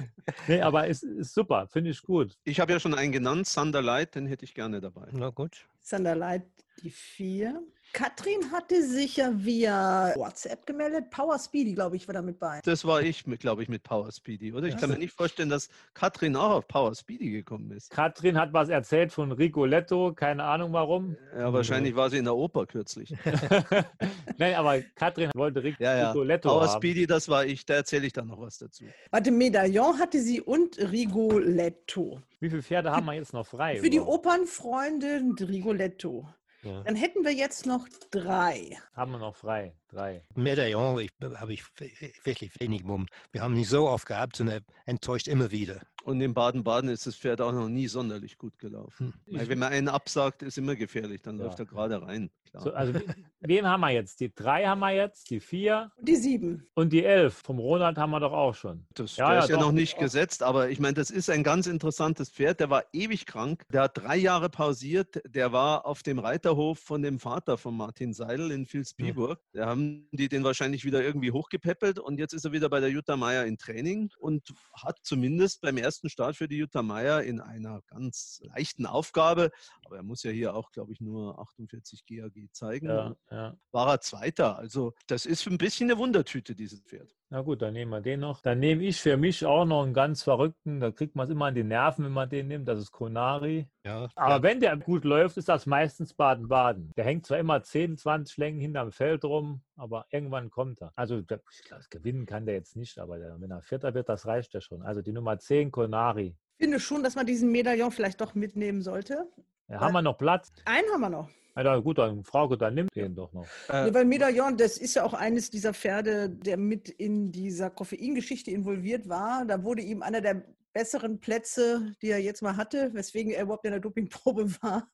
Nee, aber ist, ist super, finde ich gut. Ich habe ja schon einen genannt, Thunder Light, den hätte ich gerne dabei. Na gut. Sander Light, die vier. Katrin hatte sich ja via WhatsApp gemeldet. Power Speedy, glaube ich, war damit bei. Das war ich, glaube ich, mit Power Speedy, oder? Ich kann mir nicht vorstellen, dass Katrin auch auf Power Speedy gekommen ist. Katrin hat was erzählt von Rigoletto, keine Ahnung warum. Ja, wahrscheinlich war sie in der Oper kürzlich. Nein, aber Katrin wollte Rig Ja, ja. Rigoletto Power haben. Speedy, das war ich. Da erzähle ich dann noch was dazu. Warte, Medaillon hatte sie und Rigoletto. Wie viele Pferde haben wir jetzt noch frei? Für die? Opernfreunde Rigoletto. Ja. Dann hätten wir jetzt noch drei. Haben wir noch frei. Drei. Medaillon ich, habe ich wirklich wenig Mumm. Wir haben ihn so oft gehabt und er enttäuscht immer wieder. Und in Baden-Baden ist das Pferd auch noch nie sonderlich gut gelaufen. Hm. Weil wenn man einen absagt, ist immer gefährlich. Dann Ja. läuft er gerade rein. Klar. So, also, we- wen haben wir jetzt? Die drei haben wir jetzt, die vier Und die sieben. und die elf. Vom Ronald haben wir doch auch schon. Das Ja, der ja, ist ja doch, noch nicht doch. gesetzt, aber ich meine, das ist ein ganz interessantes Pferd. Der war ewig krank. Der hat drei Jahre pausiert. Der war auf dem Reiterhof von dem Vater von Martin Seidel in Vilsbiburg. Da haben die den wahrscheinlich wieder irgendwie hochgepäppelt und jetzt ist er wieder bei der Jutta Meier in Training und hat zumindest beim ersten Start für die Jutta Meier in einer ganz leichten Aufgabe, aber er muss ja hier auch, glaube ich, nur 48 GAG zeigen, Ja, ja. war er Zweiter. Also das ist ein bisschen eine Wundertüte, dieses Pferd. Na gut, dann nehmen wir den noch. Dann nehme ich für mich auch noch einen ganz verrückten. Da kriegt man es immer an die Nerven, wenn man den nimmt. Das ist Konari. Ja, Aber ja. wenn der gut läuft, ist das meistens Baden-Baden. Der hängt zwar immer 10, 20 Längen hinterm Feld rum, aber irgendwann kommt er. Also ich glaub, gewinnen kann der jetzt nicht, aber der, wenn er Vierter wird, das reicht ja schon. Also die Nummer 10, Konari. Ich finde schon, dass man diesen Medaillon vielleicht doch mitnehmen sollte. Ja, haben wir noch Platz? Einen haben wir noch. Ja, gut, dann Frauke, dann nimmt den doch noch. Äh, Ja, weil Medaillon, das ist ja auch eines dieser Pferde, der mit in dieser Koffeingeschichte involviert war. Da wurde ihm einer der besseren Plätze, die er jetzt mal hatte, weswegen er überhaupt in der Dopingprobe war,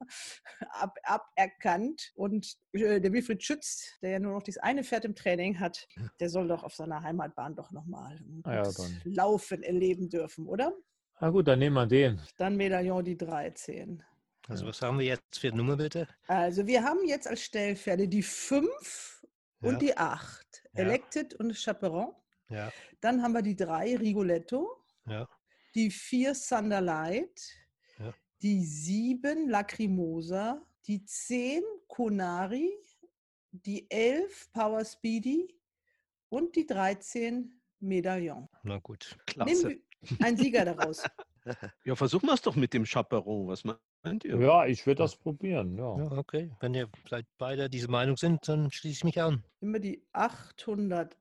ab, aberkannt. Und äh, der Wilfried Schütz, der ja nur noch dieses eine Pferd im Training hat, der soll doch auf seiner Heimatbahn doch nochmal Ah ja. Laufen erleben dürfen, oder? Na gut, dann nehmen wir den. Dann Medaillon die 13. Also was haben wir jetzt für eine Nummer bitte? Also wir haben jetzt als Stellpferde die 5 Ja. und die 8. Ja. Elected und Chaperon. Ja, Dann haben wir die 3 Rigoletto, ja, die 4 Sunderlight, Ja. die 7 Lacrimosa, die 10 Konari, die 11 Power Speedy und die 13 Medaillon. na gut. Nehmen klasse. wir einen Sieger daraus. Ja, versuchen wir es doch mit dem Chaperon. Was meint ihr? Ja, ich würde das probieren. Ja. Ja, okay. Wenn ihr vielleicht beide diese Meinung sind, dann schließe ich mich an. Immer die 808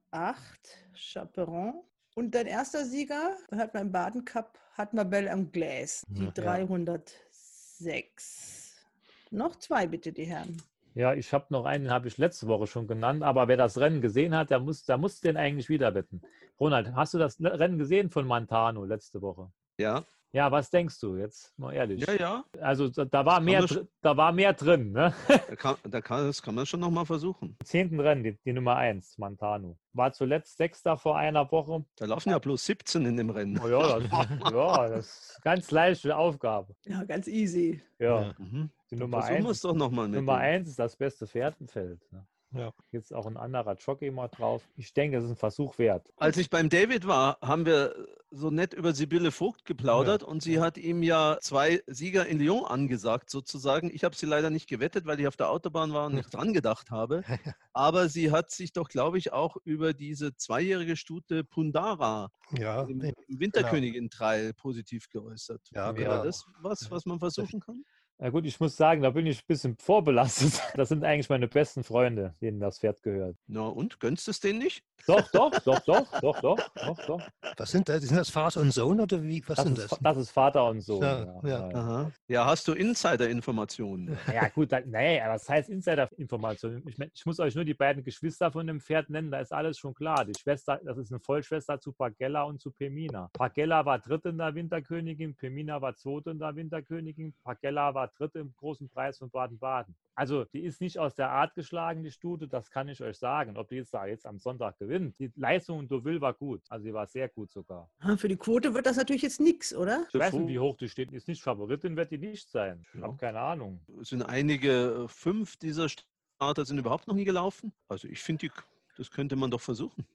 Chaperon. Und dein erster Sieger, hat man im Baden Cup, hat man Bell am Glas, die Ja. 306. Noch zwei bitte, die Herren. Ja, ich habe noch einen, den habe ich letzte Woche schon genannt, aber wer das Rennen gesehen hat, der muss, der muss den eigentlich wieder wetten. Ronald, hast du das Rennen gesehen von Montano letzte Woche? Ja. Ja, was denkst du jetzt? Mal ehrlich. Ja, ja. Also da, da war, mehr, da war mehr drin. Ne? Da kann, da kann, das kann man schon nochmal versuchen. Zehnten Rennen, die, die Nummer 1, Montano. War zuletzt Sechster vor einer Woche. Da laufen ja bloß 17 in dem Rennen. Oh ja, das, ja, das ist ganz leichte Aufgabe. Ja, ganz easy. Ja, Mhm. die Nummer Versuchen wir 1 es doch nochmal mit. Nummer dem. eins ist das beste Pferd im Feld. Ne? Ja. Jetzt auch ein anderer Jockey mal drauf. Ich denke, es ist ein Versuch wert. Als ich beim David war, haben wir so nett über Sibylle Vogt geplaudert und sie hat ihm ja zwei Sieger in Lyon angesagt, sozusagen. Ich habe sie leider nicht gewettet, weil ich auf der Autobahn war und nicht dran gedacht habe. Aber sie hat sich doch, glaube ich, auch über diese zweijährige Stute Pundara Ja, im nee, Winterkönigin-Trail positiv geäußert. Ja, Wäre genau. das was, was man versuchen kann? Na gut, ich muss sagen, da bin ich ein bisschen vorbelastet. Das sind eigentlich meine besten Freunde, denen das Pferd gehört. Na und, gönnst du es denen nicht? Doch, doch, doch, doch, doch, doch, doch, doch. was sind das? Sind das Vater und Sohn oder wie? Was Das sind ist, das? das ist Vater und Sohn. Ja, Ja, ja. ja. Aha. Ja, hast du Insider-Informationen? Ja, gut, da, nee, aber was heißt Insider-Information? Ich, mein, ich muss euch nur die beiden Geschwister von dem Pferd nennen, da ist alles schon klar. Die Schwester, das ist eine Vollschwester zu Pagella und zu Pemina. Pagella war dritte in der Winterkönigin, Pemina war zweite in der Winterkönigin, Pagella war dritte im großen Preis von Baden-Baden. Also, die ist nicht aus der Art geschlagen, die Stute, das kann ich euch sagen. Ob die jetzt da jetzt am Sonntag gewinnt. Die Leistung in Deauville war gut. Also, sie war sehr gut sogar. Ah, Für die Quote wird das natürlich jetzt nichts, oder? Ich weiß nicht, wie hoch die steht. Die ist nicht Favoritin, wird die nicht sein. Ich Ja. habe keine Ahnung. Es sind einige, äh, fünf dieser Starter sind überhaupt noch nie gelaufen. Also ich finde, das könnte man doch versuchen.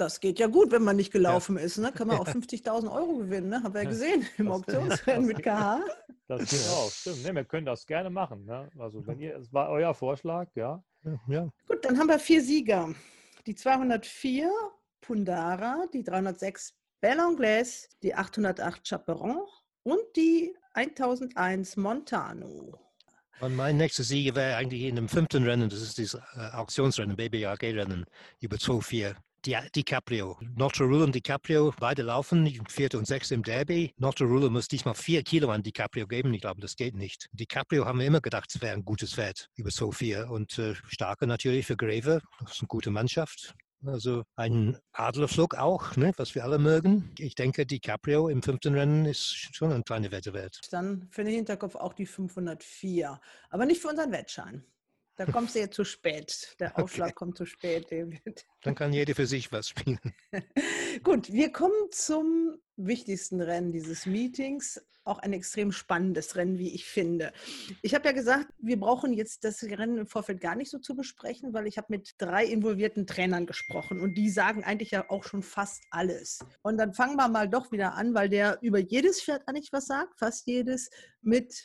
Das geht ja gut, wenn man nicht gelaufen ist. Ne? Kann man auch 50.000 Euro gewinnen. Ne? Haben wir ja gesehen im Das- Auktionsrennen mit KH. Das geht auch, stimmt. Ne, wir können das gerne machen. Ne? Also, wenn ihr, es war euer Vorschlag, ja. Ja, Gut, dann haben wir vier Sieger. Die 204 Pundara, die 306 Belle Anglaise, die 808 Chaperon und die 1001 Montano. Und mein nächster Sieger wäre eigentlich in dem fünften Rennen, das ist das äh, Auktionsrennen, BBAG-Rennen über 2-4. Die DiCaprio. Notre Rule und DiCaprio beide laufen, vierte und sechste im Derby. Notre Rule muss diesmal vier Kilo an DiCaprio geben. Ich glaube, das geht nicht. DiCaprio haben wir immer gedacht, es wäre ein gutes Pferd über 2-4. Und äh, starke natürlich für Greve. Das ist eine gute Mannschaft. Also ein Adlerflug auch, ne, was wir alle mögen. Ich denke, DiCaprio im fünften Rennen ist schon eine kleine Wette wert. Dann für den Hinterkopf auch die 504. Aber nicht für unseren Wettschein. Da kommst du jetzt zu spät. Der Okay. Aufschlag kommt zu spät, David. Dann kann jeder für sich was spielen. Gut, wir kommen zum wichtigsten Rennen dieses Meetings. Auch ein extrem spannendes Rennen, wie ich finde. Ich habe ja gesagt, wir brauchen jetzt das Rennen im Vorfeld gar nicht so zu besprechen, weil ich habe mit drei involvierten Trainern gesprochen und die sagen eigentlich ja auch schon fast alles. Und dann fangen wir mal doch wieder an, weil der über jedes Pferd eigentlich was sagt, fast jedes, mit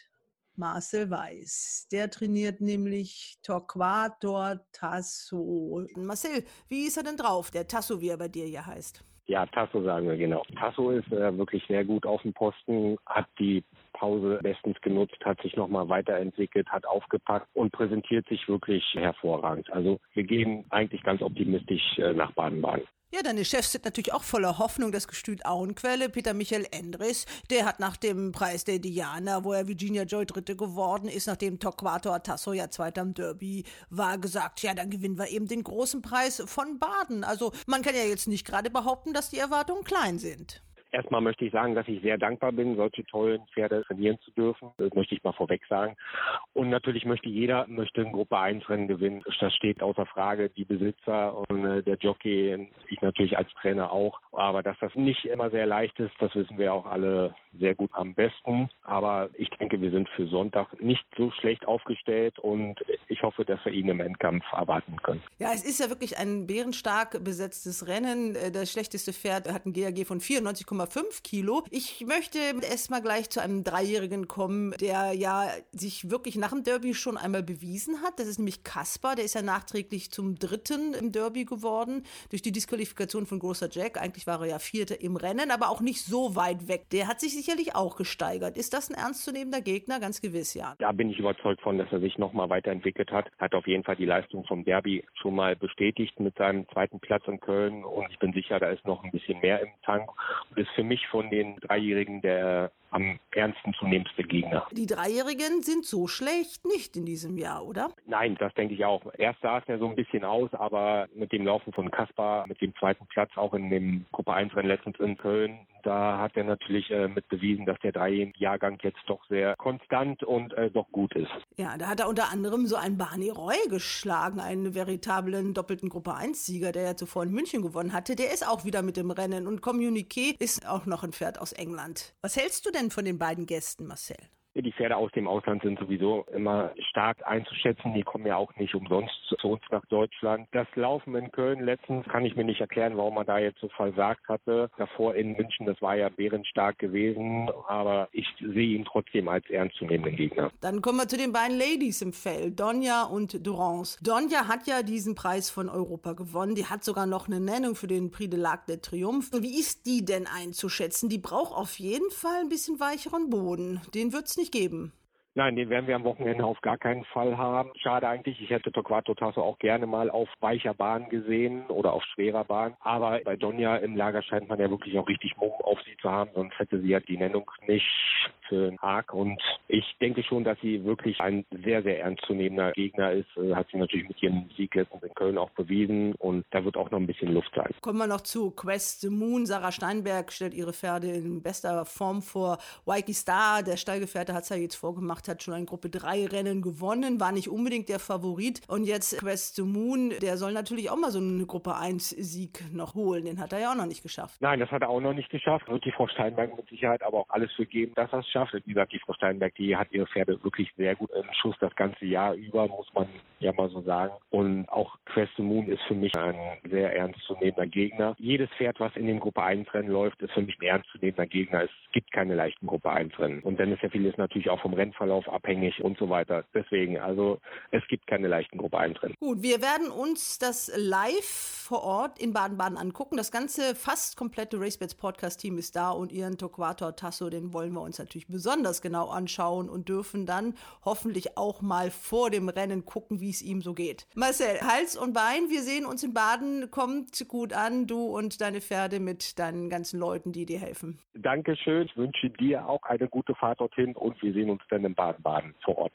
Marcel Weiß. Der trainiert nämlich Torquator Tasso. Marcel, wie ist er denn drauf, der Tasso, wie er bei dir ja heißt? Ja, Tasso sagen wir genau. Tasso ist äh, wirklich sehr gut auf dem Posten, hat die Pause bestens genutzt, hat sich nochmal weiterentwickelt, hat aufgepackt und präsentiert sich wirklich hervorragend. Also wir gehen eigentlich ganz optimistisch äh, nach Baden-Baden. Ja, deine Chefs sind natürlich auch voller Hoffnung. Das Gestüt Auenquelle, Peter Michael Endres, der hat nach dem Preis der Diana, wo er Virginia Joy Dritte geworden ist, nachdem Torquato Tasso ja Zweiter im Derby war, gesagt, ja, dann gewinnen wir eben den großen Preis von Baden. Also man kann ja jetzt nicht gerade behaupten, dass die Erwartungen klein sind. Erstmal möchte ich sagen, dass ich sehr dankbar bin, solche tollen Pferde trainieren zu dürfen. Das möchte ich mal vorweg sagen. Und natürlich möchte jeder möchte ein Gruppe 1 Rennen gewinnen. Das steht außer Frage. Die Besitzer und äh, der Jockey, ich natürlich als Trainer auch. Aber dass das nicht immer sehr leicht ist, das wissen wir auch alle sehr gut am besten. Aber ich denke, wir sind für Sonntag nicht so schlecht aufgestellt und ich hoffe, dass wir ihn im Endkampf erwarten können. Ja, es ist ja wirklich ein bärenstark besetztes Rennen. Äh, Das schlechteste Pferd hat ein GAG von 94,5 Kilo. Ich möchte erstmal gleich zu einem Dreijährigen kommen, der ja sich wirklich nach dem Derby schon einmal bewiesen hat. Das ist nämlich Kaspar. Der ist ja nachträglich zum Dritten im Derby geworden durch die Disqualifikation von Großer Jack. Eigentlich war er ja Vierter im Rennen, aber auch nicht so weit weg. Der hat sich sicherlich auch gesteigert. Ist das ein ernstzunehmender Gegner? Ganz gewiss, ja. Da bin ich überzeugt von, dass er sich nochmal weiterentwickelt hat. Hat auf jeden Fall die Leistung vom Derby schon mal bestätigt mit seinem zweiten Platz in Köln. Und ich bin sicher, da ist noch ein bisschen mehr im Tank. Und ist für mich von den Dreijährigen der am ernsten zunehmendste Gegner. Die Dreijährigen sind so schlecht nicht in diesem Jahr, oder? Nein, das denke ich auch. Erst sah es ja so ein bisschen aus, aber mit dem Laufen von Kaspar, mit dem zweiten Platz auch in dem Gruppe 1 Rennen letztens in Köln, da hat er natürlich äh, mit bewiesen, dass der Drei-Jahrgang jetzt doch sehr konstant und äh, doch gut ist. Ja, da hat er unter anderem so einen Barney Roy geschlagen, einen veritablen doppelten Gruppe 1-Sieger, der ja zuvor in München gewonnen hatte. Der ist auch wieder mit dem Rennen und Communiqué ist auch noch ein Pferd aus England. Was hältst du denn von den beiden Gästen, Marcel? Die Pferde aus dem Ausland sind sowieso immer stark einzuschätzen. Die kommen ja auch nicht umsonst zu uns nach Deutschland. Das Laufen in Köln letztens kann ich mir nicht erklären, warum man da jetzt so versagt hatte. Davor in München, das war ja bärenstark gewesen, aber ich sehe ihn trotzdem als ernstzunehmenden Gegner. Dann kommen wir zu den beiden Ladies im Feld, Donja und Durance. Donja hat ja diesen Preis von Europa gewonnen. Die hat sogar noch eine Nennung für den Prix de l'Arc de Triomphe. Wie ist die denn einzuschätzen? Die braucht auf jeden Fall ein bisschen weicheren Boden. Den wird es nicht geben. Nein, den werden wir am Wochenende auf gar keinen Fall haben. Schade eigentlich, ich hätte Torquato Tasso auch gerne mal auf weicher Bahn gesehen oder auf schwerer Bahn. Aber bei Donja im Lager scheint man ja wirklich auch richtig Mumm auf sie zu haben, sonst hätte sie ja die Nennung nicht für den Haag. Und ich denke schon, dass sie wirklich ein sehr, sehr ernstzunehmender Gegner ist. Äh, Hat sie natürlich mit ihrem Sieg letztens in Köln auch bewiesen. Und da wird auch noch ein bisschen Luft sein. Kommen wir noch zu Quest the Moon. Sarah Steinberg stellt ihre Pferde in bester Form vor. Waiki Star, der Stallgefährte, hat es ja jetzt vorgemacht, hat schon ein Gruppe 3 Rennen gewonnen, war nicht unbedingt der Favorit. Und jetzt Quest the Moon, der soll natürlich auch mal so einen Gruppe 1 Sieg noch holen. Den hat er ja auch noch nicht geschafft. Nein, das hat er auch noch nicht geschafft. Wird die Frau Steinberg mit Sicherheit aber auch alles für geben, dass er es schafft. Wie gesagt, die Frau Steinberg, die hat ihre Pferde wirklich sehr gut im Schuss das ganze Jahr über, muss man ja mal so sagen. Und auch Quest the Moon ist für mich ein sehr ernstzunehmender Gegner. Jedes Pferd, was in dem Gruppe 1 Rennen läuft, ist für mich ein ernstzunehmender Gegner. Es gibt keine leichten Gruppe 1 Rennen. Und dann ist ja vieles natürlich auch vom Rennverlauf abhängig und so weiter. Deswegen, also es gibt keine leichten Gruppe 1 Rennen. Gut, wir werden uns das live vor Ort in Baden-Baden angucken. Das ganze fast komplette RaceBets Podcast-Team ist da und ihren Torquator Tasso, den wollen wir uns natürlich besonders genau anschauen und dürfen dann hoffentlich auch mal vor dem Rennen gucken, wie es ihm so geht. Marcel, Hals und Bein, wir sehen uns in Baden. Kommt gut an, du und deine Pferde mit deinen ganzen Leuten, die dir helfen. Dankeschön. Ich wünsche dir auch eine gute Fahrt dorthin und wir sehen uns dann in Baden-Baden vor Ort.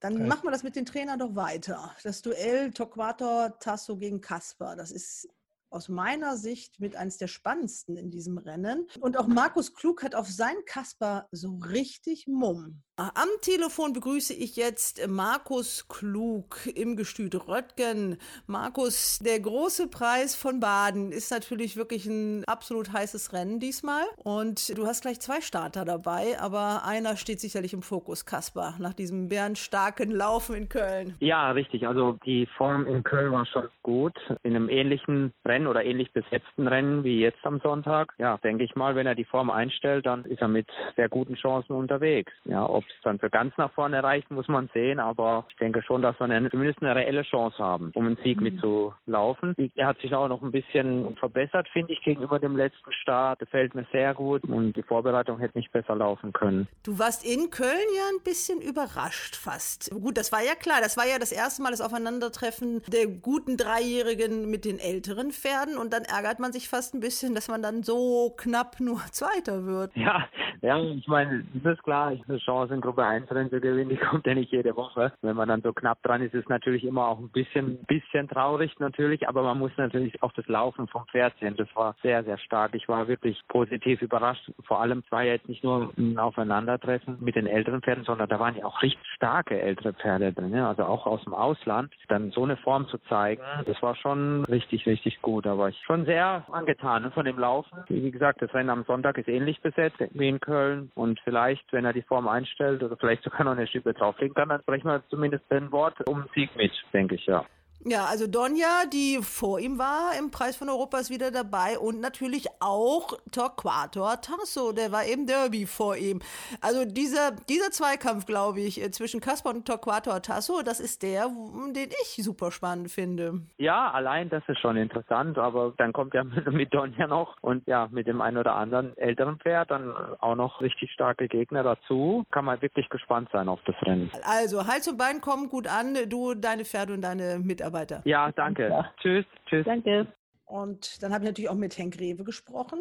Dann Okay. machen wir das mit den Trainern doch weiter. Das Duell Torquator Tasso gegen Kasper, das ist aus meiner Sicht mit eines der spannendsten in diesem Rennen. Und auch Markus Klug hat auf sein Kasper so richtig Mumm. Am Telefon begrüße ich jetzt Markus Klug im Gestüt Röttgen. Markus, der große Preis von Baden ist natürlich wirklich ein absolut heißes Rennen diesmal. Und du hast gleich zwei Starter dabei, aber einer steht sicherlich im Fokus, Kasper, nach diesem bärenstarken Laufen in Köln. Ja, richtig. Also die Form in Köln war schon gut. In einem ähnlichen Rennen oder ähnlich besetzten Rennen wie jetzt am Sonntag. Ja, denke ich mal, wenn er die Form einstellt, dann ist er mit sehr guten Chancen unterwegs. Ja, ob es dann für ganz nach vorne reicht, muss man sehen. Aber ich denke schon, dass wir eine, zumindest eine reelle Chance haben, um einen Sieg mitzulaufen. Er hat sich auch noch ein bisschen verbessert, finde ich, gegenüber dem letzten Start. Gefällt mir sehr gut und die Vorbereitung hätte nicht besser laufen können. Du warst in Köln ja ein bisschen überrascht fast. Gut, das war ja klar. Das war ja das erste Mal das Aufeinandertreffen der guten Dreijährigen mit den älteren Pferden. Und dann ärgert man sich fast ein bisschen, dass man dann so knapp nur Zweiter wird. Ja, ja, ich meine, das ist klar, eine Chance in Gruppe 1 Rennen zu gewinnen, die kommt ja nicht jede Woche. Wenn man dann so knapp dran ist, ist natürlich immer auch ein bisschen, bisschen traurig natürlich, aber man muss natürlich auch das Laufen vom Pferd sehen. Das war sehr, sehr stark. Ich war wirklich positiv überrascht. Vor allem war jetzt nicht nur ein Aufeinandertreffen mit den älteren Pferden, sondern da waren ja auch richtig starke ältere Pferde drin, also auch aus dem Ausland. Dann so eine Form zu zeigen, das war schon richtig, richtig gut. Da war ich schon sehr angetan von dem Laufen. Wie gesagt, das Rennen am Sonntag ist ähnlich besetzt wie in Köln und vielleicht, wenn er die Form einstellt oder vielleicht sogar noch eine Schippe drauflegen kann, dann sprechen wir zumindest ein Wort um Sieg mit, denke ich, ja. Ja, also Donja, die vor ihm war im Preis von Europa, ist wieder dabei und natürlich auch Torquator Tasso, der war im Derby vor ihm. Also dieser, dieser Zweikampf, glaube ich, äh, zwischen Kasper und Torquator Tasso, das ist der, den ich super spannend finde. Ja, allein das ist schon interessant, aber dann kommt ja mit, mit Donja noch und ja, mit dem einen oder anderen älteren Pferd dann auch noch richtig starke Gegner dazu. Kann man wirklich gespannt sein auf das Rennen. Also Hals und Bein kommen gut an, du, deine Pferde und deine Mitarbeiter. Ja, danke. Tschüss, tschüss. Danke. Und dann habe ich natürlich auch mit Henk Rewe gesprochen.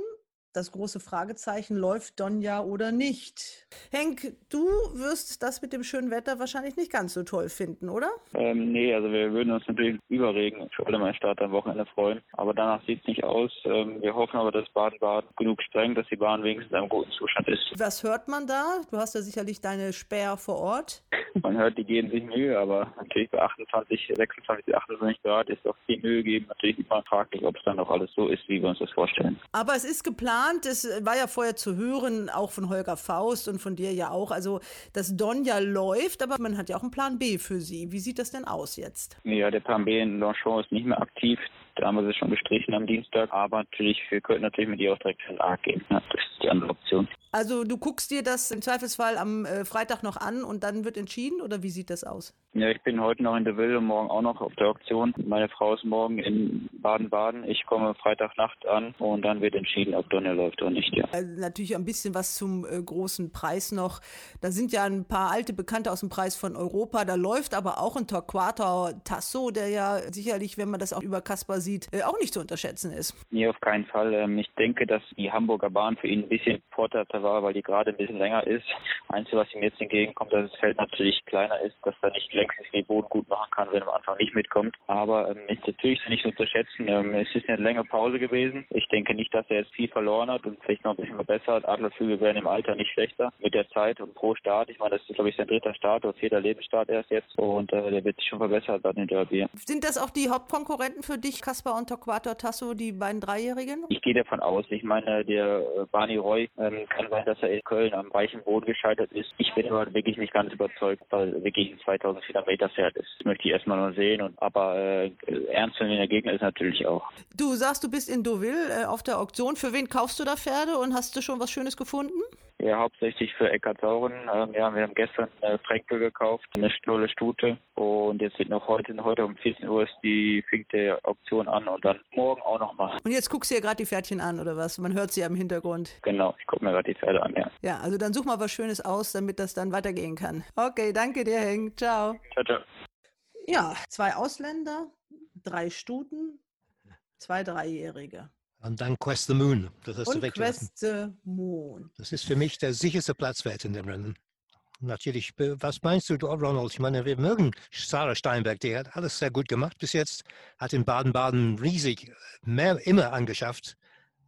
Das große Fragezeichen, läuft Donja oder nicht? Henk, du wirst das mit dem schönen Wetter wahrscheinlich nicht ganz so toll finden, oder? Ähm, nee, also wir würden uns natürlich über Regen für alle mal Start am Wochenende freuen. Aber danach sieht es nicht aus. Ähm, wir hoffen aber, dass Baden-Baden genug streng, dass die Bahn wenigstens in einem guten Zustand ist. Was hört man da? Du hast ja sicherlich deine Späher vor Ort. Man hört, die geben sich Mühe, aber natürlich bei 28, 26, 28 Grad ist doch viel Mühe geben. Natürlich immer fraglich, ob es dann noch alles so ist, wie wir uns das vorstellen. Aber es ist geplant, es war ja vorher zu hören, auch von Holger Faust und von dir ja auch, also dass Donja läuft, aber man hat ja auch einen Plan B für sie. Wie sieht das denn aus jetzt? Ja, der Plan B in Longchamp ist nicht mehr aktiv. Da haben wir sie schon gestrichen am Dienstag. Aber natürlich, wir könnten natürlich mit ihr auch direkt den A gehen. Das ist die andere Option. Also du guckst dir das im Zweifelsfall am äh, Freitag noch an und dann wird entschieden oder wie sieht das aus? Ja, ich bin heute noch in Deville und morgen auch noch auf der Auktion. Meine Frau ist morgen in Baden-Baden. Ich komme Freitagnacht an und dann wird entschieden, ob Donner läuft oder nicht. Ja. Also natürlich ein bisschen was zum äh, großen Preis noch. Da sind ja ein paar alte Bekannte aus dem Preis von Europa. Da läuft aber auch ein Torquato Tasso, der ja sicherlich, wenn man das auch über Kaspar sieht, äh, auch nicht zu unterschätzen ist. Nee, auf keinen Fall. Ähm, ich denke, dass die Hamburger Bahn für ihn ein bisschen war, weil die gerade ein bisschen länger ist. Einzige, was ihm jetzt entgegenkommt, dass das Feld natürlich kleiner ist, dass er nicht längst den Boden gut machen kann, wenn er am Anfang nicht mitkommt. Aber ähm, ist natürlich nicht zu unterschätzen. Ähm, es ist eine längere Pause gewesen. Ich denke nicht, dass er jetzt viel verloren hat und vielleicht noch ein bisschen verbessert. Adlerflügel werden im Alter nicht schlechter mit der Zeit und pro Start. Ich meine, das ist, glaube ich, sein dritter Start oder vierter Lebensstart erst jetzt und äh, der wird sich schon verbessert dann in Derby. Sind das auch die Hauptkonkurrenten für dich, Kaspar und Torquato Tasso, die beiden Dreijährigen? Ich gehe davon aus. Ich meine, der äh, Barney Roy ähm, kann sein, dass er in Köln am weichen Boden gescheitert ist. Ich bin aber wirklich nicht ganz überzeugt, weil wirklich ein 2400 Meter Pferd ist. Das möchte ich erstmal nur sehen. Und, aber äh, ernst zu der Gegner ist natürlich auch. Du sagst, du bist in Deauville äh, auf der Auktion. Für wen kaufst du da Pferde und hast du schon was Schönes gefunden? Ja, hauptsächlich für Eckart Sauren. Ähm, ja, wir haben gestern eine Fränkel gekauft, eine Stolle Stute. Und jetzt sind noch heute, heute um 14 Uhr ist die fängt der Auktion an und dann morgen auch nochmal. Und jetzt guckst du dir gerade die Pferdchen an, oder was? Man hört sie am Hintergrund. Genau, ich gucke mir gerade die Pferde an, ja. Ja, also dann such mal was Schönes aus, damit das dann weitergehen kann. Okay, danke dir, Henk. Ciao. Ciao, ciao. Ja, zwei Ausländer, drei Stuten, zwei Dreijährige. Und dann Quest the Moon. Das hast Und du. Quest the Moon. Das ist für mich der sicherste Platzwert in dem Rennen. Natürlich, was meinst du, Ronald? Ich meine, wir mögen Sarah Steinberg, die hat alles sehr gut gemacht bis jetzt, hat in Baden-Baden riesig mehr immer angeschafft.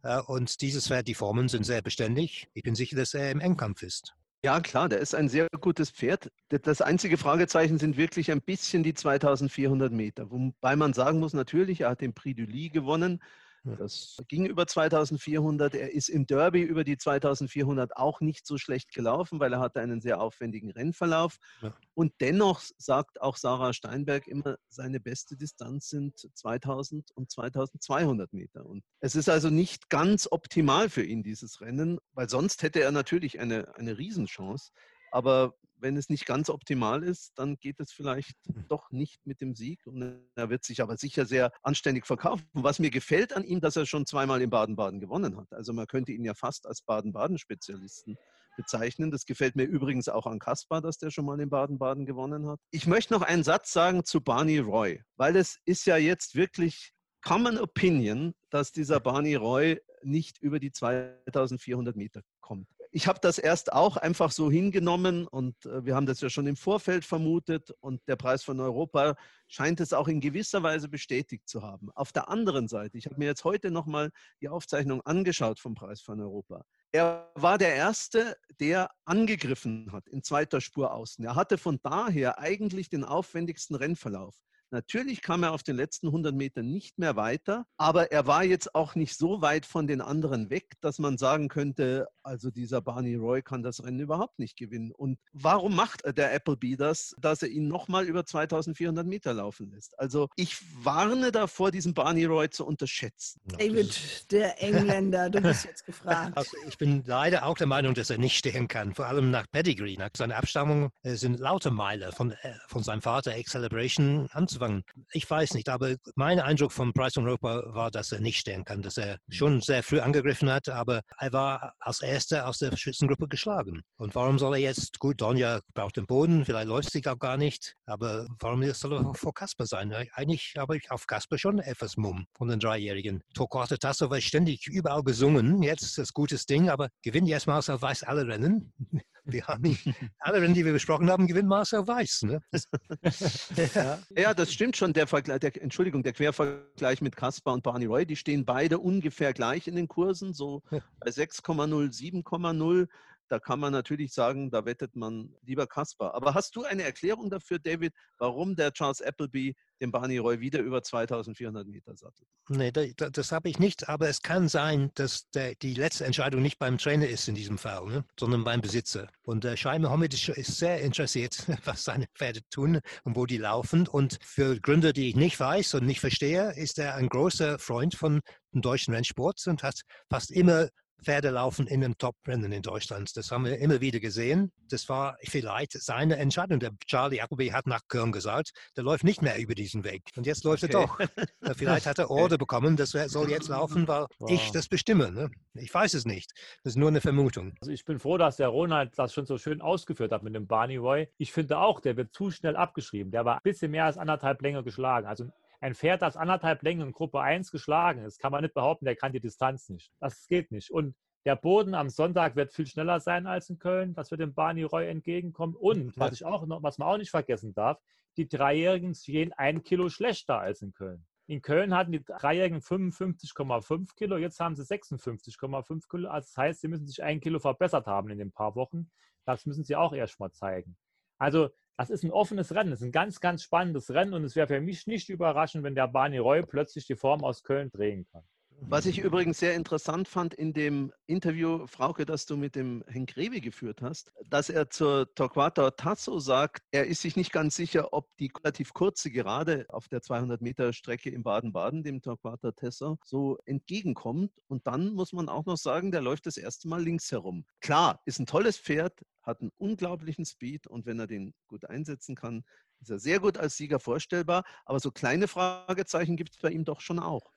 Äh, Und dieses Pferd, die Formen sind sehr beständig. Ich bin sicher, dass er im Endkampf ist. Ja, klar, der ist ein sehr gutes Pferd. Das einzige Fragezeichen sind wirklich ein bisschen die 2400 Meter. Wobei man sagen muss, natürlich, er hat den Prix du Lis gewonnen. Das ging über 2400. Er ist im Derby über die 2400 auch nicht so schlecht gelaufen, weil er hatte einen sehr aufwendigen Rennverlauf. Ja. Und dennoch sagt auch Sarah Steinberg immer, seine beste Distanz sind 2000 und 2200 Meter. Und es ist also nicht ganz optimal für ihn, dieses Rennen, weil sonst hätte er natürlich eine, eine Riesenchance. Aber wenn es nicht ganz optimal ist, dann geht es vielleicht doch nicht mit dem Sieg. Und er wird sich aber sicher sehr anständig verkaufen. Was mir gefällt an ihm, dass er schon zweimal in Baden-Baden gewonnen hat. Also man könnte ihn ja fast als Baden-Baden-Spezialisten bezeichnen. Das gefällt mir übrigens auch an Kaspar, dass der schon mal in Baden-Baden gewonnen hat. Ich möchte noch einen Satz sagen zu Barney Roy, weil es ist ja jetzt wirklich Common Opinion, dass dieser Barney Roy nicht über die 2400 Meter kommt. Ich habe das erst auch einfach so hingenommen und äh, wir haben das ja schon im Vorfeld vermutet und der Preis von Europa scheint es auch in gewisser Weise bestätigt zu haben. Auf der anderen Seite, ich habe mir jetzt heute nochmal die Aufzeichnung angeschaut vom Preis von Europa. Er war der Erste, der angegriffen hat in zweiter Spur außen. Er hatte von daher eigentlich den aufwendigsten Rennverlauf. Natürlich kam er auf den letzten 100 Metern nicht mehr weiter, aber er war jetzt auch nicht so weit von den anderen weg, dass man sagen könnte, also dieser Barney Roy kann das Rennen überhaupt nicht gewinnen. Und warum macht der Appleby das, dass er ihn nochmal über 2400 Meter laufen lässt? Also ich warne davor, diesen Barney Roy zu unterschätzen. David, der Engländer, du bist jetzt gefragt. Also ich bin leider auch der Meinung, dass er nicht stehen kann, vor allem nach Pedigree. Nach seiner Abstammung äh, sind lauter Meiler von, äh, von seinem Vater X-Celebration und anzufangen. Ich weiß nicht, aber mein Eindruck von Price Europa war, dass er nicht stehen kann, dass er schon sehr früh angegriffen hat, aber er war als Erster aus der Schützengruppe geschlagen. Und warum soll er jetzt, gut, Donja braucht den Boden, vielleicht läuft sich auch gar nicht, aber warum soll er vor Kasper sein? Eigentlich habe ich auf Kasper schon etwas Mumm von den Dreijährigen. Torquato Tasso war ständig überall gesungen, jetzt ist das gutes Ding, aber gewinnt erstmals auf Weiß alle Rennen. Wir haben nicht, alle Rennen, die wir besprochen haben, gewinnt Marcel Weiß. Ne? ja. ja, das stimmt schon. Der Vergleich, der, Entschuldigung, der Quervergleich mit Kaspar und Barney Roy, die stehen beide ungefähr gleich in den Kursen, so bei 6,0, 7,0. Da kann man natürlich sagen, da wettet man lieber Kaspar. Aber hast du eine Erklärung dafür, David, warum der Charles Appleby den Barney Roy wieder über 2400 Meter sattelt? Nee, das, habe ich nicht. Aber es kann sein, dass der, die letzte Entscheidung nicht beim Trainer ist in diesem Fall, ne? sondern beim Besitzer. Und der Schein Mohammed ist sehr interessiert, was seine Pferde tun und wo die laufen. Und für Gründe, die ich nicht weiß und nicht verstehe, ist er ein großer Freund von dem deutschen Rennsport und hat fast immer Pferde laufen in den Top-Rennen in Deutschland. Das haben wir immer wieder gesehen. Das war vielleicht seine Entscheidung. Der Charlie Appleby hat nach Köln gesagt, der läuft nicht mehr über diesen Weg. Und jetzt läuft okay. er doch. Äh, vielleicht hat er Order bekommen, das soll jetzt laufen, weil wow. ich das bestimme. Ne? Ich weiß es nicht. Das ist nur eine Vermutung. Also ich bin froh, dass der Ronald das schon so schön ausgeführt hat mit dem Barney Roy. Ich finde auch, der wird zu schnell abgeschrieben. Der war ein bisschen mehr als anderthalb Länge geschlagen. Also ein Pferd, das anderthalb Längen in Gruppe 1 geschlagen ist, kann man nicht behaupten, der kann die Distanz nicht. Das geht nicht. Und der Boden am Sonntag wird viel schneller sein als in Köln. Das wird dem Barney Roy entgegenkommen. Und was ich auch noch, was man auch nicht vergessen darf, die Dreijährigen stehen ein Kilo schlechter als in Köln. In Köln hatten die Dreijährigen 55,5 Kilo, jetzt haben sie 56,5 Kilo. Also das heißt, sie müssen sich ein Kilo verbessert haben in den paar Wochen. Das müssen sie auch erst mal zeigen. Also das ist ein offenes Rennen, das ist ein ganz, ganz spannendes Rennen und es wäre für mich nicht überraschend, wenn der Barney Roy plötzlich die Form aus Köln drehen kann. Was ich übrigens sehr interessant fand in dem Interview, Frauke, das du mit dem Henk Rewe geführt hast, dass er zur Torquato Tasso sagt, er ist sich nicht ganz sicher, ob die relativ kurze Gerade auf der 200 Meter Strecke in Baden-Baden dem Torquato Tasso so entgegenkommt. Und dann muss man auch noch sagen, der läuft das erste Mal links herum. Klar, ist ein tolles Pferd, hat einen unglaublichen Speed und wenn er den gut einsetzen kann, ist er sehr gut als Sieger vorstellbar. Aber so kleine Fragezeichen gibt es bei ihm doch schon auch.